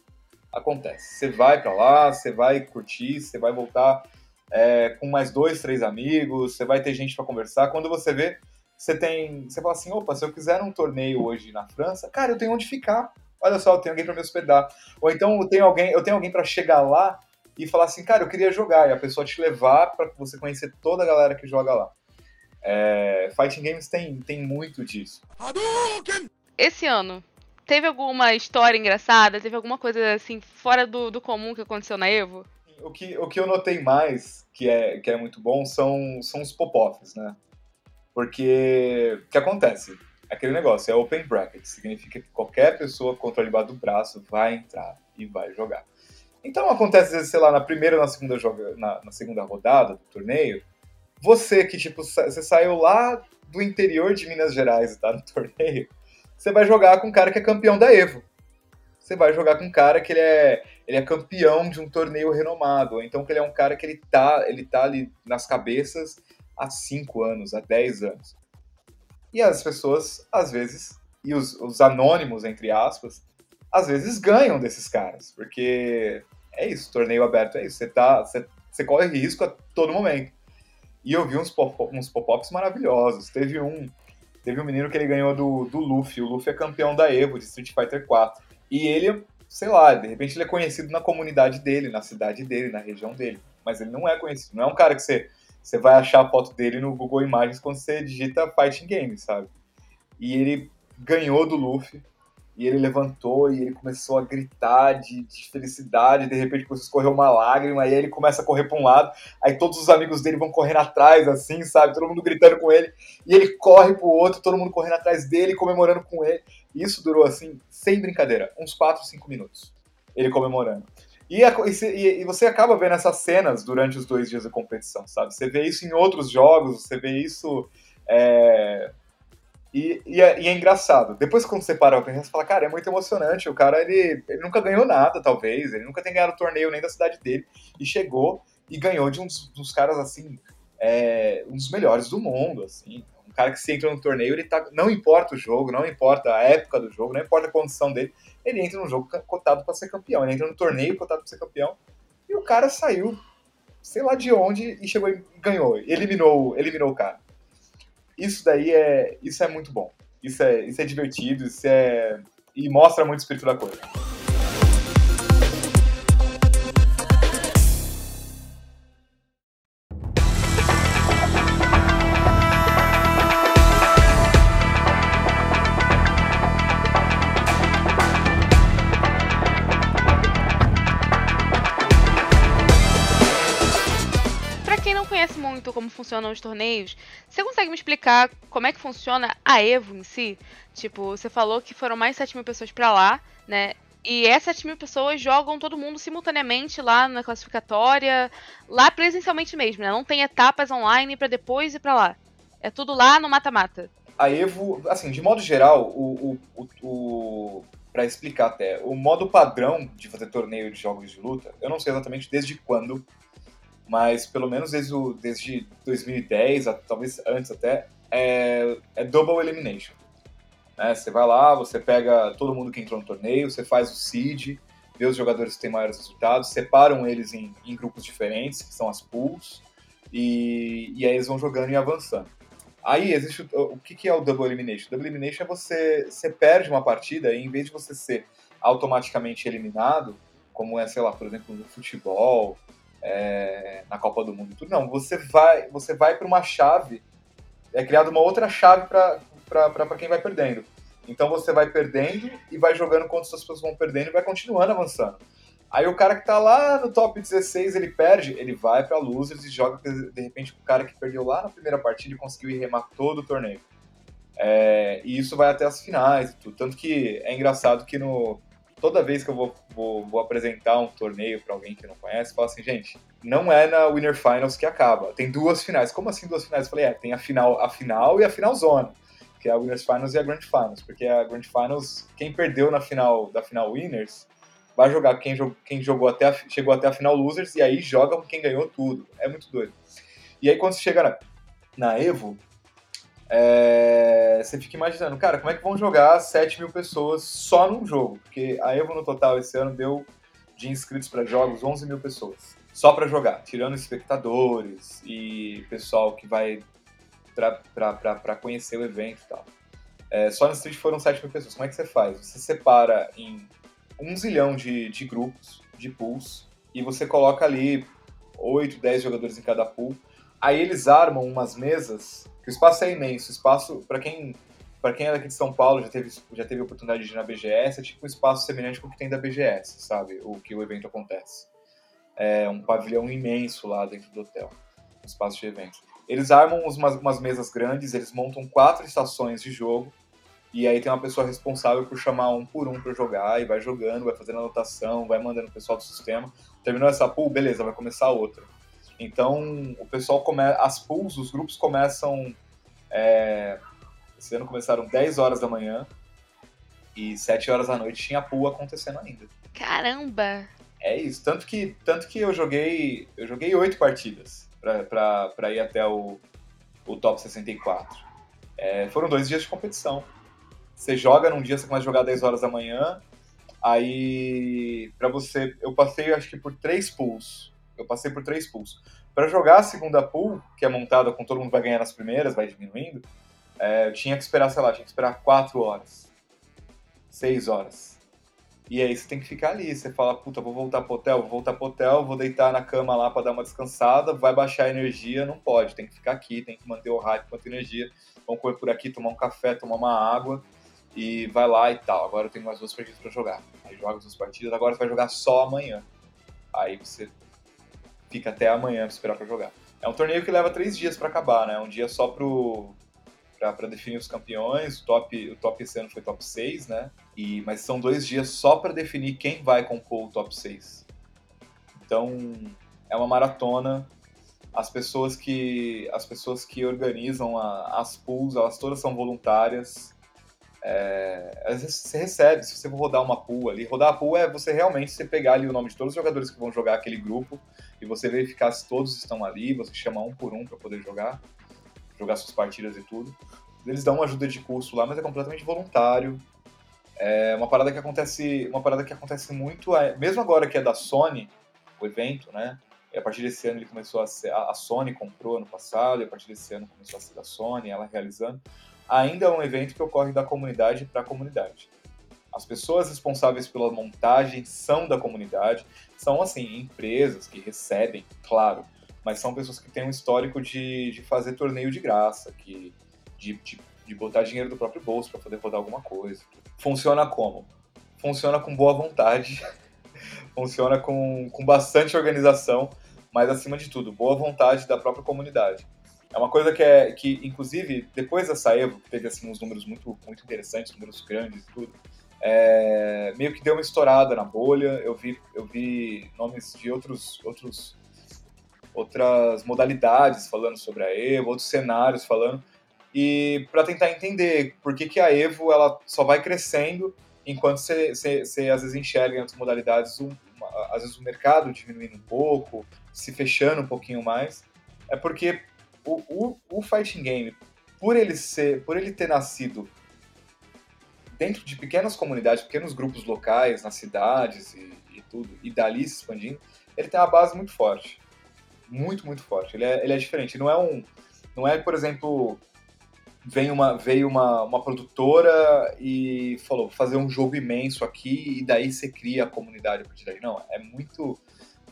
Acontece. Você vai para lá, você vai curtir, você vai voltar é, com mais dois, três amigos, você vai ter gente para conversar. Quando você vê, você tem, você fala assim, opa, se eu quiser um torneio hoje na França, cara, eu tenho onde ficar olha só, eu tenho alguém para me hospedar. Ou então eu tenho alguém, eu tenho alguém para chegar lá e falar assim, cara, eu queria jogar, e a pessoa te levar para você conhecer toda a galera que joga lá. É, Fighting Games tem, tem muito disso. Esse ano, teve alguma história engraçada? Teve alguma coisa assim fora do, do comum que aconteceu na Evo? O que, o que eu notei mais, que é, que é muito bom, são, são os pop-offs, né? Porque o que acontece? aquele negócio, é open bracket, significa que qualquer pessoa com controle debaixo do braço vai entrar e vai jogar. Então acontece, sei lá, na primeira ou na segunda, joga, na, na, segunda rodada do torneio, você que, tipo, você saiu lá do interior de Minas Gerais e tá no (laughs) torneio, você vai jogar com um cara que é campeão da EVO. Você vai jogar com um cara que ele é, ele é campeão de um torneio renomado, então que ele é um cara que ele tá, ele tá ali nas cabeças há 5 anos, há 10 anos. E as pessoas, às vezes, e os, os anônimos, entre aspas, às vezes ganham desses caras, porque é isso, torneio aberto é isso, você, tá, você, você corre risco a todo momento. E eu vi uns pop-ups pop maravilhosos. Teve um, teve um menino que ele ganhou do, do Luffy. O Luffy é campeão da Evo de Street Fighter 4. E ele, sei lá, de repente ele é conhecido na comunidade dele, na cidade dele, na região dele. Mas ele não é conhecido. Não é um cara que você você vai achar a foto dele no Google Imagens quando você digita Fighting Game, sabe? E ele ganhou do Luffy, e ele levantou e ele começou a gritar de, de felicidade, de repente começou a escorrer uma lágrima, aí ele começa a correr para um lado, aí todos os amigos dele vão correndo atrás, assim, sabe? Todo mundo gritando com ele, e ele corre pro outro, todo mundo correndo atrás dele, comemorando com ele. E isso durou, assim, sem brincadeira, uns 4, 5 minutos, ele comemorando. E, a, e, você acaba vendo essas cenas durante os dois dias da competição, sabe? Você vê isso em outros jogos, você vê isso. É... E, e, é, e, é, engraçado. Depois, quando você para pra pensar, você fala, cara, é muito emocionante. O cara, ele, ele nunca ganhou nada, talvez. Ele nunca tem ganhado torneio nem da cidade dele. E chegou e ganhou de uns, uns caras, assim, é, um dos melhores do mundo, assim. Um cara que se entra no torneio, ele tá. Não importa o jogo, não importa a época do jogo, não importa a condição dele ele entra no jogo cotado para ser campeão. Ele entra no torneio cotado para ser campeão. E o cara saiu, sei lá de onde, e chegou e ganhou. Eliminou, eliminou o cara. Isso daí é, isso é muito bom. Isso é, isso é divertido, isso é. E mostra muito o espírito da coisa. Funcionam os torneios. Você consegue me explicar como é que funciona a Evo em si? Tipo, você falou que foram mais de 7 mil pessoas pra lá, né? E essas 7 mil pessoas jogam todo mundo simultaneamente lá na classificatória, lá presencialmente mesmo, né? Não tem etapas online para depois ir para lá. É tudo lá no mata-mata. A Evo, assim, de modo geral, o, o, o para explicar até, o modo padrão de fazer torneio de jogos de luta, eu não sei exatamente desde quando, mas pelo menos desde, o, desde 2010, talvez antes até, é, é Double Elimination. Né? Você vai lá, você pega todo mundo que entrou no torneio, você faz o seed, vê os jogadores que têm maiores resultados, separam eles em, em grupos diferentes, que são as pools, e, e aí eles vão jogando e avançando. Aí existe o, o que, que é o Double Elimination? Double Elimination é você, você perde uma partida e em vez de você ser automaticamente eliminado, como é, sei lá, por exemplo, no futebol, é, na Copa do Mundo tudo, não, você vai, você vai para uma chave, é criada uma outra chave para quem vai perdendo. Então você vai perdendo e vai jogando quando as pessoas vão perdendo e vai continuando avançando. Aí o cara que tá lá no top 16, ele perde, ele vai pra losers e joga, de repente, o cara que perdeu lá na primeira partida e conseguiu ir remar todo o torneio. É, e isso vai até as finais e tudo. Tanto que é engraçado que no, toda vez que eu vou, vou, vou apresentar um torneio para alguém que não conhece, falo assim, gente, não é na Winner Finals que acaba. Tem duas finais. Como assim duas finais? Eu falei, é, tem a final, a final e a final zona. Que é a Winners Finals e a Grand Finals. Porque a Grand Finals, quem perdeu na final da final Winners vai jogar quem, quem jogou até a, chegou até a final losers e aí joga quem ganhou tudo. É muito doido. E aí quando você chega na, na Evo, é, você fica imaginando, cara, como é que vão jogar 7 mil pessoas só num jogo? Porque a Evo no total esse ano deu de inscritos para jogos 11 mil pessoas. Só para jogar, tirando espectadores e pessoal que vai para conhecer o evento e tal. É, só no Street foram 7 mil pessoas. Como é que você faz? Você separa em um zilhão de, de grupos, de pools, e você coloca ali 8, 10 jogadores em cada pool. Aí eles armam umas mesas, o espaço é imenso. O espaço, para quem para quem é daqui de São Paulo, já teve, já teve oportunidade de ir na BGS, é tipo um espaço semelhante com o que tem da BGS, sabe? O que o evento acontece. É um pavilhão imenso lá dentro do hotel, um espaço de evento. Eles armam umas, umas mesas grandes, eles montam quatro estações de jogo, e aí tem uma pessoa responsável por chamar um por um para jogar e vai jogando, vai fazendo anotação, vai mandando o pessoal do sistema. Terminou essa pool, beleza, vai começar outra. Então o pessoal começa, as pools, os grupos começam. É, esse ano começaram 10 horas da manhã e 7 horas da noite tinha pool acontecendo ainda. Caramba! É isso, tanto que, tanto que eu joguei. Eu joguei oito partidas para ir até o, o top 64. É, foram dois dias de competição. Você joga num dia, você começa a jogar 10 horas da manhã. Aí, para você, eu passei acho que por três pools. Eu passei por três pools. Para jogar a segunda pool, que é montada com todo mundo vai ganhar nas primeiras, vai diminuindo, é, eu tinha que esperar, sei lá, tinha que esperar quatro horas, seis horas. E aí você tem que ficar ali. Você fala, puta, vou voltar pro hotel, vou voltar pro hotel, vou deitar na cama lá para dar uma descansada, vai baixar a energia, não pode, tem que ficar aqui, tem que manter o hype, manter energia. Vamos correr por aqui, tomar um café, tomar uma água e vai lá e tal. Agora eu tenho mais duas partidas para jogar. Aí joga as duas partidas, agora você vai jogar só amanhã. Aí você fica até amanhã pra esperar para jogar. É um torneio que leva três dias para acabar, né? Um dia só pro para definir os campeões. O top, o top esse ano foi top 6, né? E, mas são dois dias só para definir quem vai compor o top 6. Então é uma maratona. As pessoas que as pessoas que organizam a, as pools, elas todas são voluntárias. É, às vezes você recebe, se você for rodar uma pool ali, rodar a pool é você realmente você pegar ali o nome de todos os jogadores que vão jogar aquele grupo e você verificar se todos estão ali, você chama um por um para poder jogar, jogar suas partidas e tudo. Eles dão uma ajuda de custo lá, mas é completamente voluntário. É uma parada que acontece, uma parada que acontece muito, é, mesmo agora que é da Sony, o evento, né? E a partir desse ano ele começou a ser, a Sony comprou ano passado, e a partir desse ano começou a ser da Sony, ela realizando ainda é um evento que ocorre da comunidade para a comunidade. As pessoas responsáveis pela montagem são da comunidade, são assim, empresas que recebem, claro, mas são pessoas que têm um histórico de, de fazer torneio de graça, que, de, de, de botar dinheiro do próprio bolso para poder rodar alguma coisa. Funciona como? Funciona com boa vontade, (laughs) funciona com, com bastante organização, mas acima de tudo, boa vontade da própria comunidade. É uma coisa que é que, inclusive, depois dessa Evo, que teve assim uns números muito, muito interessantes, números grandes e tudo, é, meio que deu uma estourada na bolha. Eu vi, eu vi nomes de outros, outros, outras modalidades falando sobre a Evo, outros cenários falando, e para tentar entender por que, que a Evo ela só vai crescendo enquanto você, às vezes enxerga em outras modalidades, um, às vezes o mercado diminuindo um pouco, se fechando um pouquinho mais. É porque o, o, o fighting game, por ele ser, por ele ter nascido dentro de pequenas comunidades, pequenos grupos locais, nas cidades e, e, tudo, e dali se expandindo, ele tem uma base muito forte. Muito, muito forte. Ele é, ele é diferente. Não é um. Não é, por exemplo, vem uma, veio uma, uma produtora e falou, fazer um jogo imenso aqui, e daí você cria a comunidade a partir daí. Não, é muito.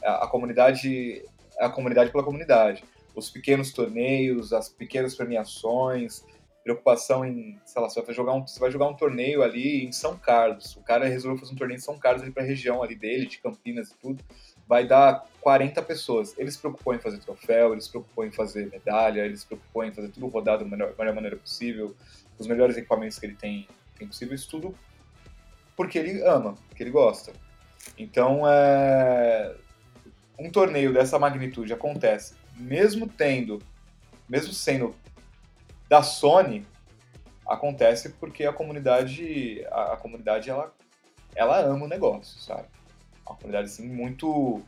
A, a comunidade. É a comunidade pela comunidade. Os pequenos torneios, as pequenas premiações, preocupação em, sei lá, você vai jogar um, você vai jogar um torneio ali em São Carlos. O cara resolveu fazer um torneio em São Carlos ali para a região ali dele, de Campinas e tudo. Vai dar 40 pessoas. Eles se preocupam em fazer troféu, eles se preocupam em fazer medalha, eles se preocupam em fazer tudo rodado da melhor, melhor maneira possível, os melhores equipamentos que ele tem, tem possível, isso tudo porque ele ama, porque ele gosta. Então, é... um torneio dessa magnitude acontece, mesmo tendo, mesmo sendo da Sony acontece porque a comunidade, a, a, comunidade ela, ela ama o negócio, sabe? Uma comunidade assim muito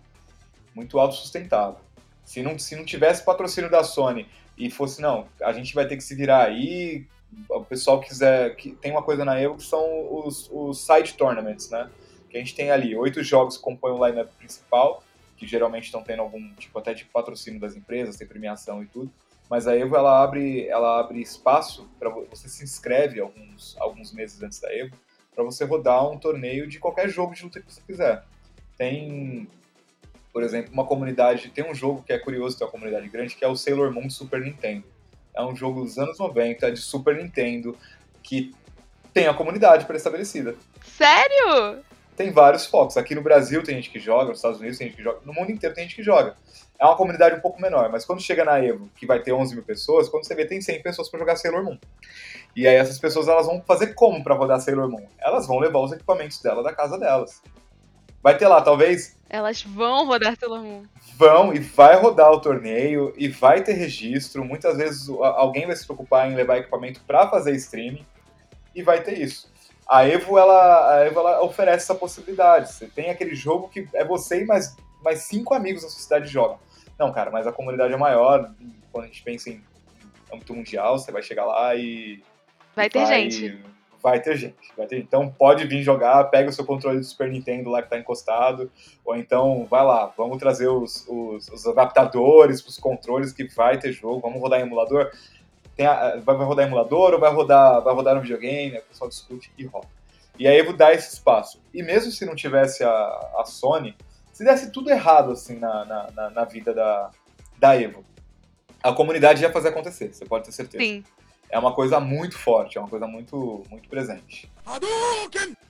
muito autossustentável. Se não, se não tivesse patrocínio da Sony e fosse, não, a gente vai ter que se virar aí, o pessoal quiser. Que, tem uma coisa na Evo que são os, os side tournaments, né? Que a gente tem ali oito jogos que compõem o lineup principal, que geralmente estão tendo algum tipo até de patrocínio das empresas, tem premiação e tudo mas a Evo ela abre, ela abre espaço para você se inscreve alguns, alguns meses antes da Evo para você rodar um torneio de qualquer jogo de luta que você quiser. Tem, por exemplo, uma comunidade, tem um jogo que é curioso, tem uma comunidade grande, que é o Sailor Moon Super Nintendo. É um jogo dos anos 90 de Super Nintendo que tem a comunidade pré-estabelecida. Sério? Tem vários focos. Aqui no Brasil tem gente que joga, nos Estados Unidos tem gente que joga, no mundo inteiro tem gente que joga é uma comunidade um pouco menor, mas quando chega na Evo, que vai ter 11 mil pessoas, quando você vê, tem 100 pessoas para jogar Sailor Moon. E aí essas pessoas elas vão fazer como para rodar Sailor Moon? Elas vão levar os equipamentos dela da casa delas. Vai ter lá, talvez. Elas vão rodar Sailor Moon. Vão e vai rodar o torneio e vai ter registro. Muitas vezes alguém vai se preocupar em levar equipamento para fazer streaming e vai ter isso. A Evo, ela, a Evo ela oferece essa possibilidade. Você tem aquele jogo que é você e mais, mais cinco amigos da sua cidade jogam. Não, cara, mas a comunidade é maior. Quando a gente pensa em âmbito mundial, você vai chegar lá e. Vai ter vai, gente. Vai ter gente. Vai ter, então pode vir jogar, pega o seu controle do Super Nintendo lá que tá encostado, ou então vai lá, vamos trazer os, os, os adaptadores para os controles que vai ter jogo, vamos rodar em emulador. A, vai, rodar em emulador ou vai rodar, vai rodar no videogame? O pessoal discute e roda. E aí vou dar esse espaço. E mesmo se não tivesse a, a Sony, se desse tudo errado assim na, na, na, na vida da, da Evo, a comunidade ia fazer acontecer, você pode ter certeza. Sim. É uma coisa muito forte, é uma coisa muito, muito presente.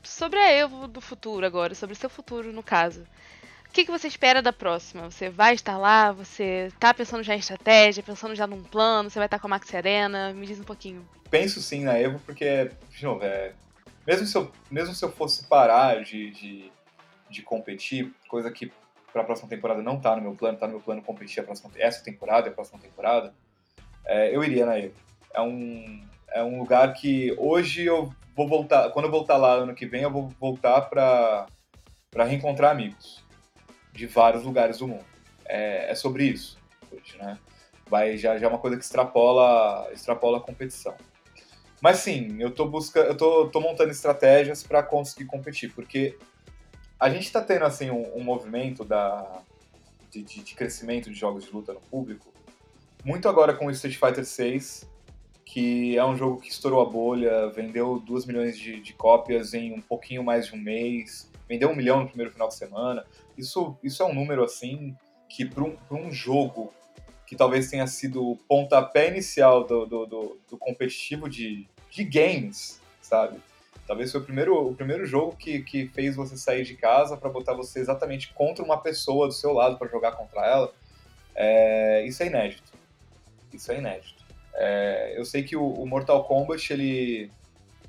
Sobre a Evo do futuro agora, sobre o seu futuro no caso. O que, que você espera da próxima? Você vai estar lá? Você tá pensando já em estratégia, pensando já num plano? Você vai estar com a Maxi Arena? Me diz um pouquinho. Penso sim na Evo, porque, de novo, é, mesmo, se eu, mesmo se eu fosse parar de, de de competir, coisa que para a próxima temporada não está no meu plano, está no meu plano competir a próxima, essa temporada e a próxima temporada, é, eu iria na Evo. É um, é um lugar que hoje eu vou voltar, quando eu voltar lá ano que vem, eu vou voltar para reencontrar amigos de vários lugares do mundo. É, é sobre isso hoje, né? Vai, já, já é uma coisa que extrapola, extrapola a competição. Mas sim, eu tô buscando, eu tô, tô montando estratégias para conseguir competir, porque a gente está tendo assim um, um movimento da, de, de, de, crescimento de jogos de luta no público, muito agora com o Street Fighter 6, que é um jogo que estourou a bolha, vendeu 2 milhões de, de cópias em um pouquinho mais de um mês, vendeu um milhão no primeiro final de semana. Isso, isso é um número assim que para um, um jogo que talvez tenha sido o pontapé inicial do, do, do, do competitivo de, de games, sabe? Talvez foi o primeiro, o primeiro jogo que, que fez você sair de casa para botar você exatamente contra uma pessoa do seu lado para jogar contra ela. É, isso é inédito. Isso é inédito. É, eu sei que o, o, Mortal Kombat ele,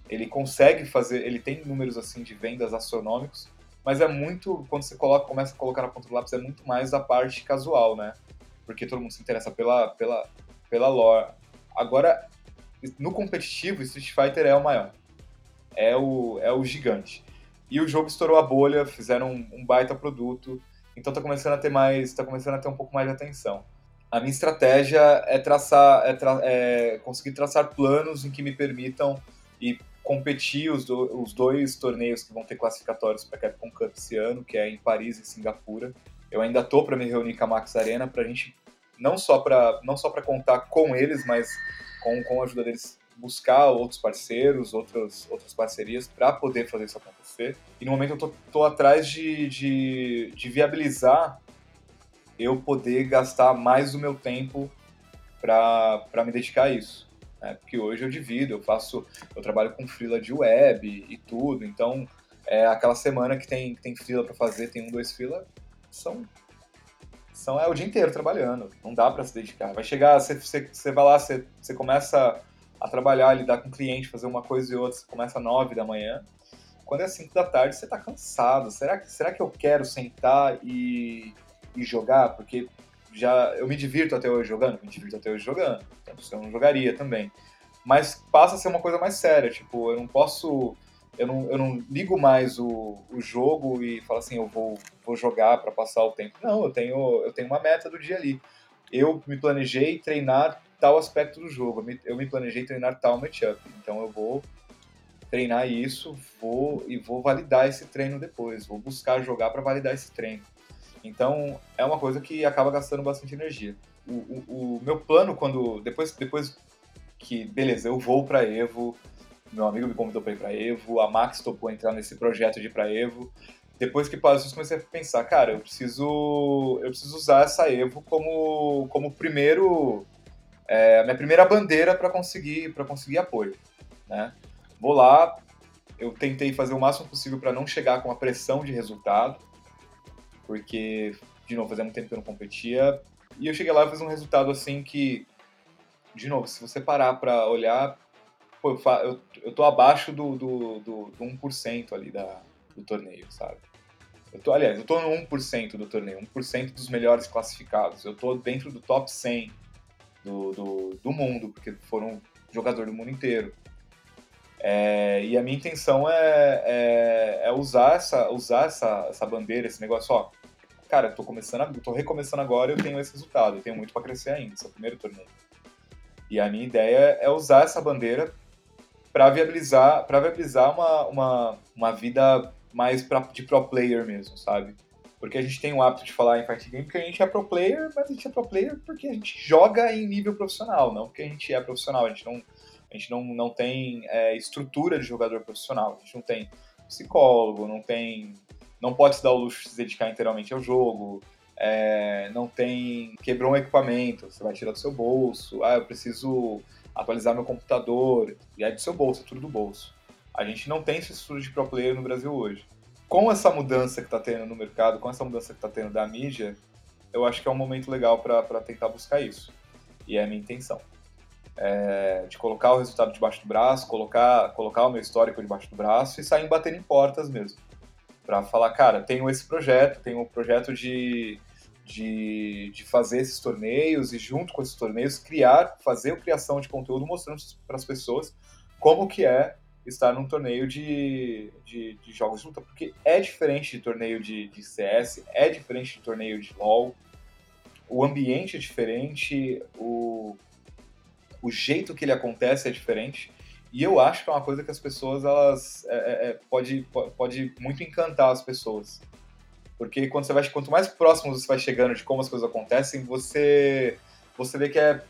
ele consegue fazer, ele tem números assim de vendas astronômicos, mas é muito, quando você coloca, começa a colocar na ponta do lápis, é muito mais da parte casual, né? Porque todo mundo se interessa pela, pela, pela lore. Agora, no competitivo, Street Fighter é o maior. É o, é o gigante. E o jogo estourou a bolha, fizeram um, um baita produto, então tá começando a ter mais, tá começando a ter um pouco mais de atenção. A minha estratégia é traçar, é, tra é conseguir traçar planos em que me permitam ir competir os, do, os dois torneios que vão ter classificatórios para Capcom Cup esse ano, que é em Paris e Singapura. Eu ainda tô para me reunir com a Max Arena para a gente não só para não só para contar com eles, mas com, com a ajuda deles buscar outros parceiros, outras, outras parcerias para poder fazer isso acontecer. E no momento eu tô, tô atrás de, de, de viabilizar eu poder gastar mais do meu tempo para me dedicar a isso. Né? Porque hoje eu divido, eu faço, eu trabalho com freela de web e tudo, então é aquela semana que tem, tem freela para fazer, tem um, dois freela, são são é o dia inteiro trabalhando, não dá para se dedicar. Vai chegar, você, você, você vai lá, você, você começa a trabalhar, lidar com o cliente, fazer uma coisa e outra, você começa às nove da manhã. Quando é cinco da tarde, você está cansado. Será que, será que eu quero sentar e, e jogar? Porque já eu me divirto até hoje jogando, me divirto até hoje jogando. Então, eu não jogaria também. Mas passa a ser uma coisa mais séria. Tipo, eu não posso eu não, eu não ligo mais o, o jogo e falo assim, eu vou, vou jogar para passar o tempo. Não, eu tenho, eu tenho uma meta do dia ali. Eu me planejei treinar tal aspecto do jogo, eu me, planejei treinar tal matchup. Então eu vou treinar isso, vou e vou validar esse treino depois, vou buscar jogar para validar esse treino. Então é uma coisa que acaba gastando bastante energia. O, o, o meu plano quando depois depois que beleza, eu vou para Evo, meu amigo me convidou para ir para Evo, a Max topou entrar nesse projeto de ir para Evo. Depois que passou isso, comecei a pensar, cara, eu preciso, eu preciso usar essa Evo como, como primeiro, é, a minha primeira bandeira para conseguir, para conseguir apoio, né? Vou lá, eu tentei fazer o máximo possível para não chegar com a pressão de resultado, porque, de novo, fazia muito tempo que eu não competia, e eu cheguei lá e fiz um resultado assim que, de novo, se você parar para olhar, pô, eu, eu, eu tô abaixo do, do, do, do 1% ali da, do torneio, sabe? Eu tô, aliás, eu tô no 1% do torneio, 1% dos melhores classificados. Eu tô dentro do top 100 do, do, do mundo, porque foram jogador do mundo inteiro. É, e a minha intenção é, é, é, usar, essa, usar essa, essa bandeira, esse negócio, ó. Cara, eu tô começando, tô recomeçando agora eu tenho esse resultado. Eu tenho muito para crescer ainda, esse é o primeiro torneio. E a minha ideia é usar essa bandeira para viabilizar, pra viabilizar uma, uma, uma vida mais pra, de pro player mesmo, sabe? Porque a gente tem o hábito de falar em fighting game porque a gente é pro player, mas a gente é pro player porque a gente joga em nível profissional, não porque a gente é profissional. A gente não, a gente não, não tem é, estrutura de jogador profissional, a gente não tem psicólogo, não tem. não pode se dar o luxo de se dedicar inteiramente ao jogo, é, não tem. quebrou um equipamento, você vai tirar do seu bolso, ah, eu preciso atualizar meu computador, e é do seu bolso, é tudo do bolso. A gente não tem esse estudo de pro player no Brasil hoje. Com essa mudança que está tendo no mercado, com essa mudança que está tendo da mídia, eu acho que é um momento legal para tentar buscar isso. E é a minha intenção. É, de colocar o resultado debaixo do braço, colocar, colocar o meu histórico debaixo do braço e sair batendo em portas mesmo. Para falar, cara, tenho esse projeto, tenho um projeto de de, de fazer esses torneios e junto com esses torneios criar, fazer a criação de conteúdo mostrando para as pessoas como que é estar num torneio de, de, de, jogos de luta, porque é diferente de torneio de, de CS, é diferente de torneio de LoL, o ambiente é diferente, o, o jeito que ele acontece é diferente, e eu acho que é uma coisa que as pessoas, elas, é, é, é pode, pode muito encantar as pessoas. Porque quando você vai, quanto mais próximo você vai chegando de como as coisas acontecem, você você vê que é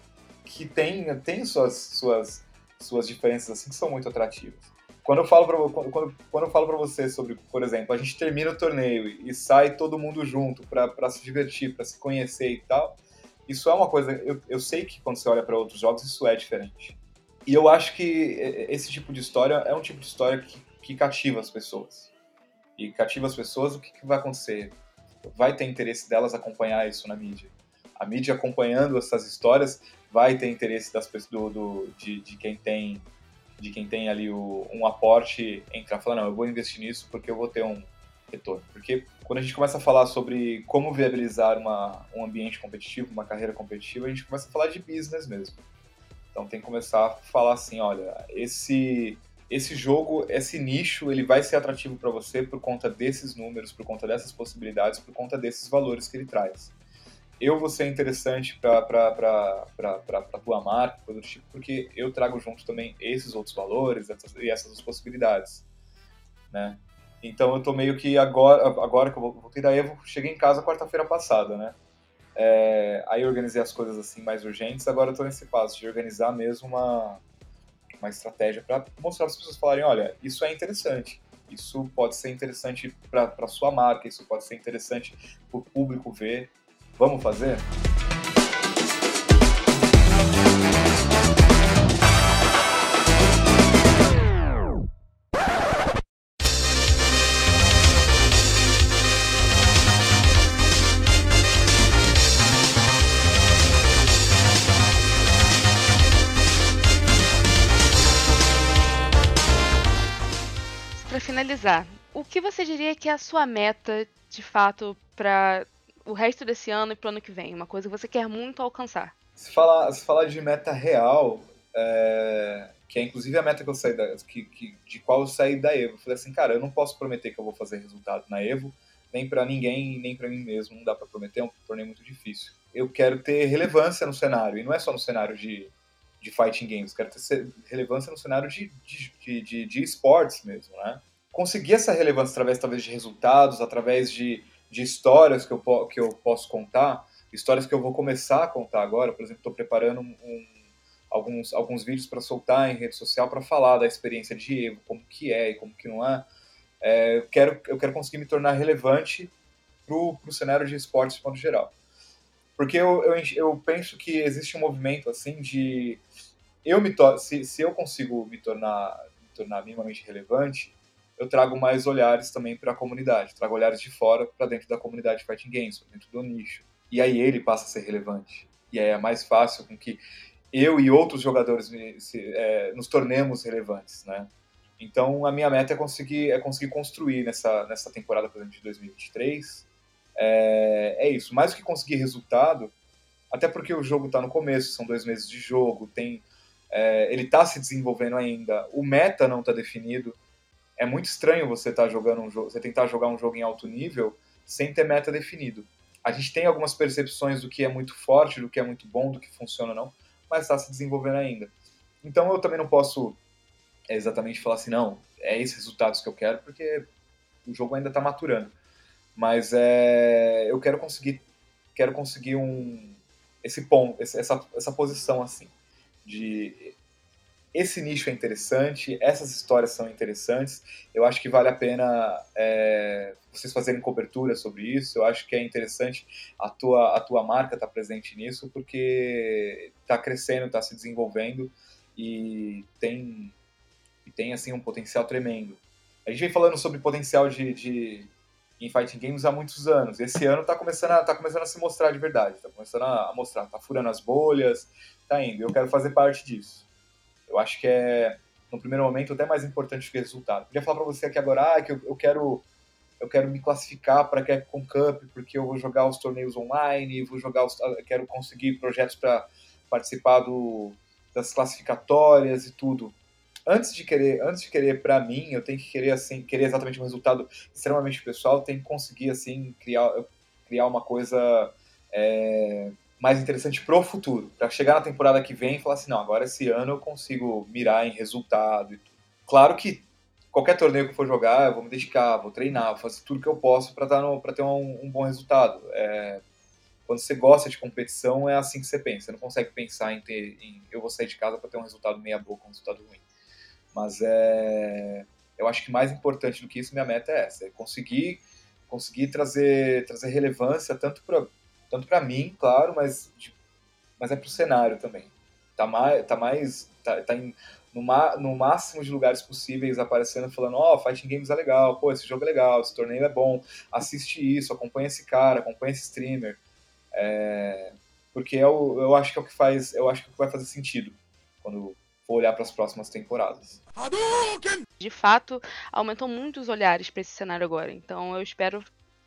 que tem tem suas suas suas diferenças assim que são muito atrativas. Quando eu falo para quando, quando eu falo para você sobre, por exemplo, a gente termina o torneio e sai todo mundo junto para se divertir, para se conhecer e tal, isso é uma coisa. Eu, eu sei que quando você olha para outros jogos isso é diferente. E eu acho que esse tipo de história é um tipo de história que, que cativa as pessoas e cativa as pessoas, o que, que vai acontecer? Vai ter interesse delas acompanhar isso na mídia. A mídia acompanhando essas histórias vai ter interesse das pessoas, do, do de, de, quem tem de quem tem ali o, um aporte entrar falar, não, eu vou investir nisso porque eu vou ter um retorno. Porque quando a gente começa a falar sobre como viabilizar uma, um ambiente competitivo, uma carreira competitiva, a gente começa a falar de business mesmo. Então tem que começar a falar assim, olha, esse esse jogo, esse nicho, ele vai ser atrativo para você por conta desses números, por conta dessas possibilidades, por conta desses valores que ele traz. Eu vou ser interessante para a tua marca, coisa do tipo, porque eu trago junto também esses outros valores e essas possibilidades, né? Então eu tô meio que agora, agora que eu voltei da Evo, cheguei em casa quarta-feira passada, né? É, aí eu organizei as coisas assim mais urgentes, agora eu tô nesse passo de organizar mesmo uma, uma estratégia para mostrar para as pessoas falarem, olha, isso é interessante, isso pode ser interessante para sua marca, isso pode ser interessante para o público ver. Vamos fazer? finalizar, o que você diria que é a sua meta, de fato, para o resto desse ano e para o ano que vem? Uma coisa que você quer muito alcançar? Se falar, se falar de meta real, é, que é inclusive a meta que eu saí da, que, que, de qual eu saí da Evo, eu falei assim, cara, eu não posso prometer que eu vou fazer resultado na Evo, nem para ninguém, nem para mim mesmo, não dá para prometer, é um torneio muito difícil. Eu quero ter relevância no cenário, e não é só no cenário de, de fighting games, quero ter relevância no cenário de, de, de, de, de esportes mesmo, né? conseguir essa relevância através talvez de resultados, através de, de histórias que eu, que eu posso contar, histórias que eu vou começar a contar agora. Por exemplo, estou preparando um, alguns, alguns vídeos para soltar em rede social para falar da experiência de Evo, como que é e como que não é. é eu, quero, eu quero conseguir me tornar relevante para o cenário de esportes de modo geral. Porque eu, eu, eu, penso que existe um movimento assim de eu me se, se eu consigo me tornar me tornar minimamente relevante eu trago mais olhares também para a comunidade, trago olhares de fora para dentro da comunidade de fighting games, dentro do nicho. E aí ele passa a ser relevante. E aí é mais fácil com que eu e outros jogadores se, é, nos tornemos relevantes, né? Então a minha meta é conseguir, é conseguir construir nessa, nessa temporada, por exemplo, de 2023. É, é isso. Mais do que conseguir resultado, até porque o jogo está no começo, são dois meses de jogo, tem, é, ele está se desenvolvendo ainda, o meta não está definido é muito estranho você estar tá jogando um jogo, você tentar jogar um jogo em alto nível sem ter meta definido. A gente tem algumas percepções do que é muito forte, do que é muito bom, do que funciona não, mas está se desenvolvendo ainda. Então eu também não posso exatamente falar assim, não, é esses resultados que eu quero, porque o jogo ainda está maturando. Mas é, eu quero conseguir, quero conseguir um esse ponto, essa, essa posição assim de esse nicho é interessante, essas histórias são interessantes. Eu acho que vale a pena é, vocês fazerem cobertura sobre isso. Eu acho que é interessante a tua, a tua marca estar tá presente nisso, porque está crescendo, está se desenvolvendo e tem, e tem assim um potencial tremendo. A gente vem falando sobre potencial de, de em fighting games há muitos anos. Esse ano está começando, tá começando a se mostrar de verdade, está começando a mostrar, está furando as bolhas, está indo. Eu quero fazer parte disso. Eu acho que é, no primeiro momento, até mais importante que o resultado. Queria falar para você aqui agora ah, que eu, eu, quero eu quero me classificar para a Capcom Cup porque eu vou jogar os torneios online, vou jogar os, quero conseguir projetos para participar do, das classificatórias e tudo. Antes de querer, antes de querer para mim, eu tenho que querer assim, querer exatamente um resultado extremamente pessoal, tenho que conseguir assim criar criar uma coisa é, mais interessante pro futuro, para chegar na temporada que vem e falar assim, não, agora esse ano eu consigo mirar em resultado e tudo. Claro que qualquer torneio que for jogar, eu vou me dedicar, vou treinar, vou fazer tudo que eu posso para ter um, um, bom resultado. É, quando você gosta de competição, é assim que você pensa. Você não consegue pensar em ter, em, eu vou sair de casa para ter um resultado meia boca, um resultado ruim. Mas é, eu acho que mais importante do que isso, minha meta é essa, é conseguir conseguir trazer trazer relevância tanto para tanto para mim, claro, mas, mas é para o cenário também. Tá mais, tá mais, tá, tá em, no, ma, no máximo de lugares possíveis aparecendo, falando, ó, oh, Fighting Games é legal, pô, esse jogo é legal, esse torneio é bom, assiste isso, acompanha esse cara, acompanha esse streamer. É, porque eu, é eu acho que é o que faz, eu acho que, é o que vai fazer sentido quando for for olhar para as próximas temporadas. De fato, aumentou muito os olhares para esse cenário agora, então eu espero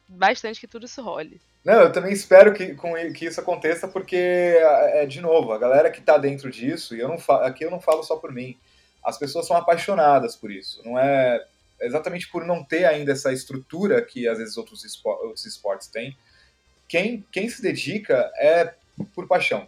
bastante que tudo isso role. Não, eu também espero que, que isso aconteça, porque, é, de novo, a galera que está dentro disso, e eu não falo, aqui eu não falo só por mim, as pessoas são apaixonadas por isso. Não é exatamente por não ter ainda essa estrutura que às vezes outros, outros esportes têm. Quem, quem se dedica é por paixão.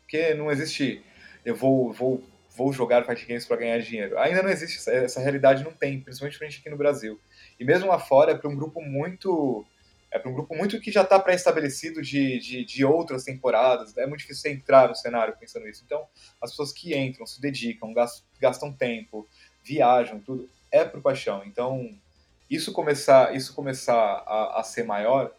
Porque não existe eu vou, vou, vou jogar fight games para ganhar dinheiro. Ainda não existe, essa, essa realidade não tem, principalmente pra gente aqui no Brasil. E mesmo lá fora é para um grupo muito é para um grupo muito que já está pré-estabelecido de, de, de, outras temporadas. É muito difícil entrar no cenário pensando isso. Então, as pessoas que entram, se dedicam, gastam tempo, viajam, tudo, é por paixão. Então, isso começar, isso começar a, a ser maior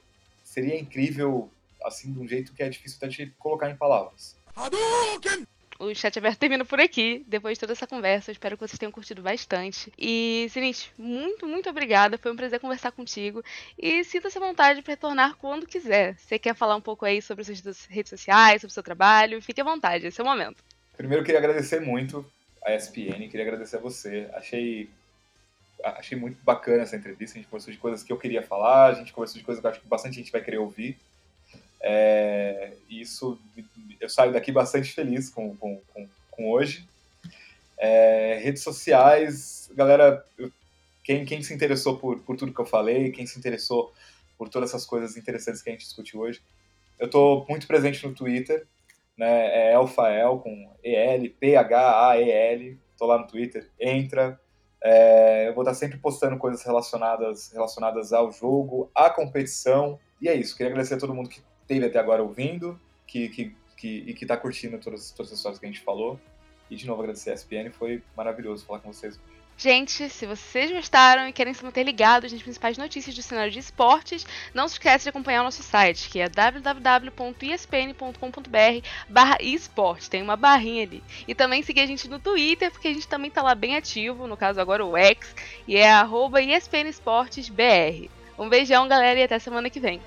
seria incrível, assim, de um jeito que é difícil até de colocar em palavras. Hadouken! O chat aberto (laughs) termina por aqui, depois de toda essa conversa. Espero que vocês tenham curtido bastante. E, Sinit, muito, muito obrigada. Foi um prazer conversar contigo. E sinta-se à vontade para retornar quando quiser. Você quer falar um pouco aí sobre suas redes sociais, sobre o seu trabalho? Fique à vontade, esse é o momento. Primeiro, queria agradecer muito a ESPN, queria agradecer a você. Achei achei muito bacana essa entrevista. A gente conversou de coisas que eu queria falar, a gente conversou de coisas que eu acho que bastante gente vai querer ouvir. É, isso eu saio daqui bastante feliz com, com, com, com hoje. É, redes sociais, galera, quem, quem se interessou por, por tudo que eu falei, quem se interessou por todas essas coisas interessantes que a gente discutiu hoje, eu estou muito presente no Twitter, né? É Elfael com E-L, P-H-A-E-L. Estou lá no Twitter, entra. É, eu vou estar sempre postando coisas relacionadas, relacionadas ao jogo, à competição. E é isso. Queria agradecer a todo mundo que esteve até agora ouvindo que, que, que, e que está curtindo todas, todas as histórias que a gente falou. E de novo agradecer a SPN, foi maravilhoso falar com vocês. Gente, se vocês gostaram e querem se manter ligados nas principais notícias do cenário de esportes, não se esqueça de acompanhar o nosso site, que é www.espn.com.br barra. Tem uma barrinha ali. E também seguir a gente no Twitter, porque a gente também tá lá bem ativo, no caso agora o X, e é arroba. Um beijão, galera, e até semana que vem.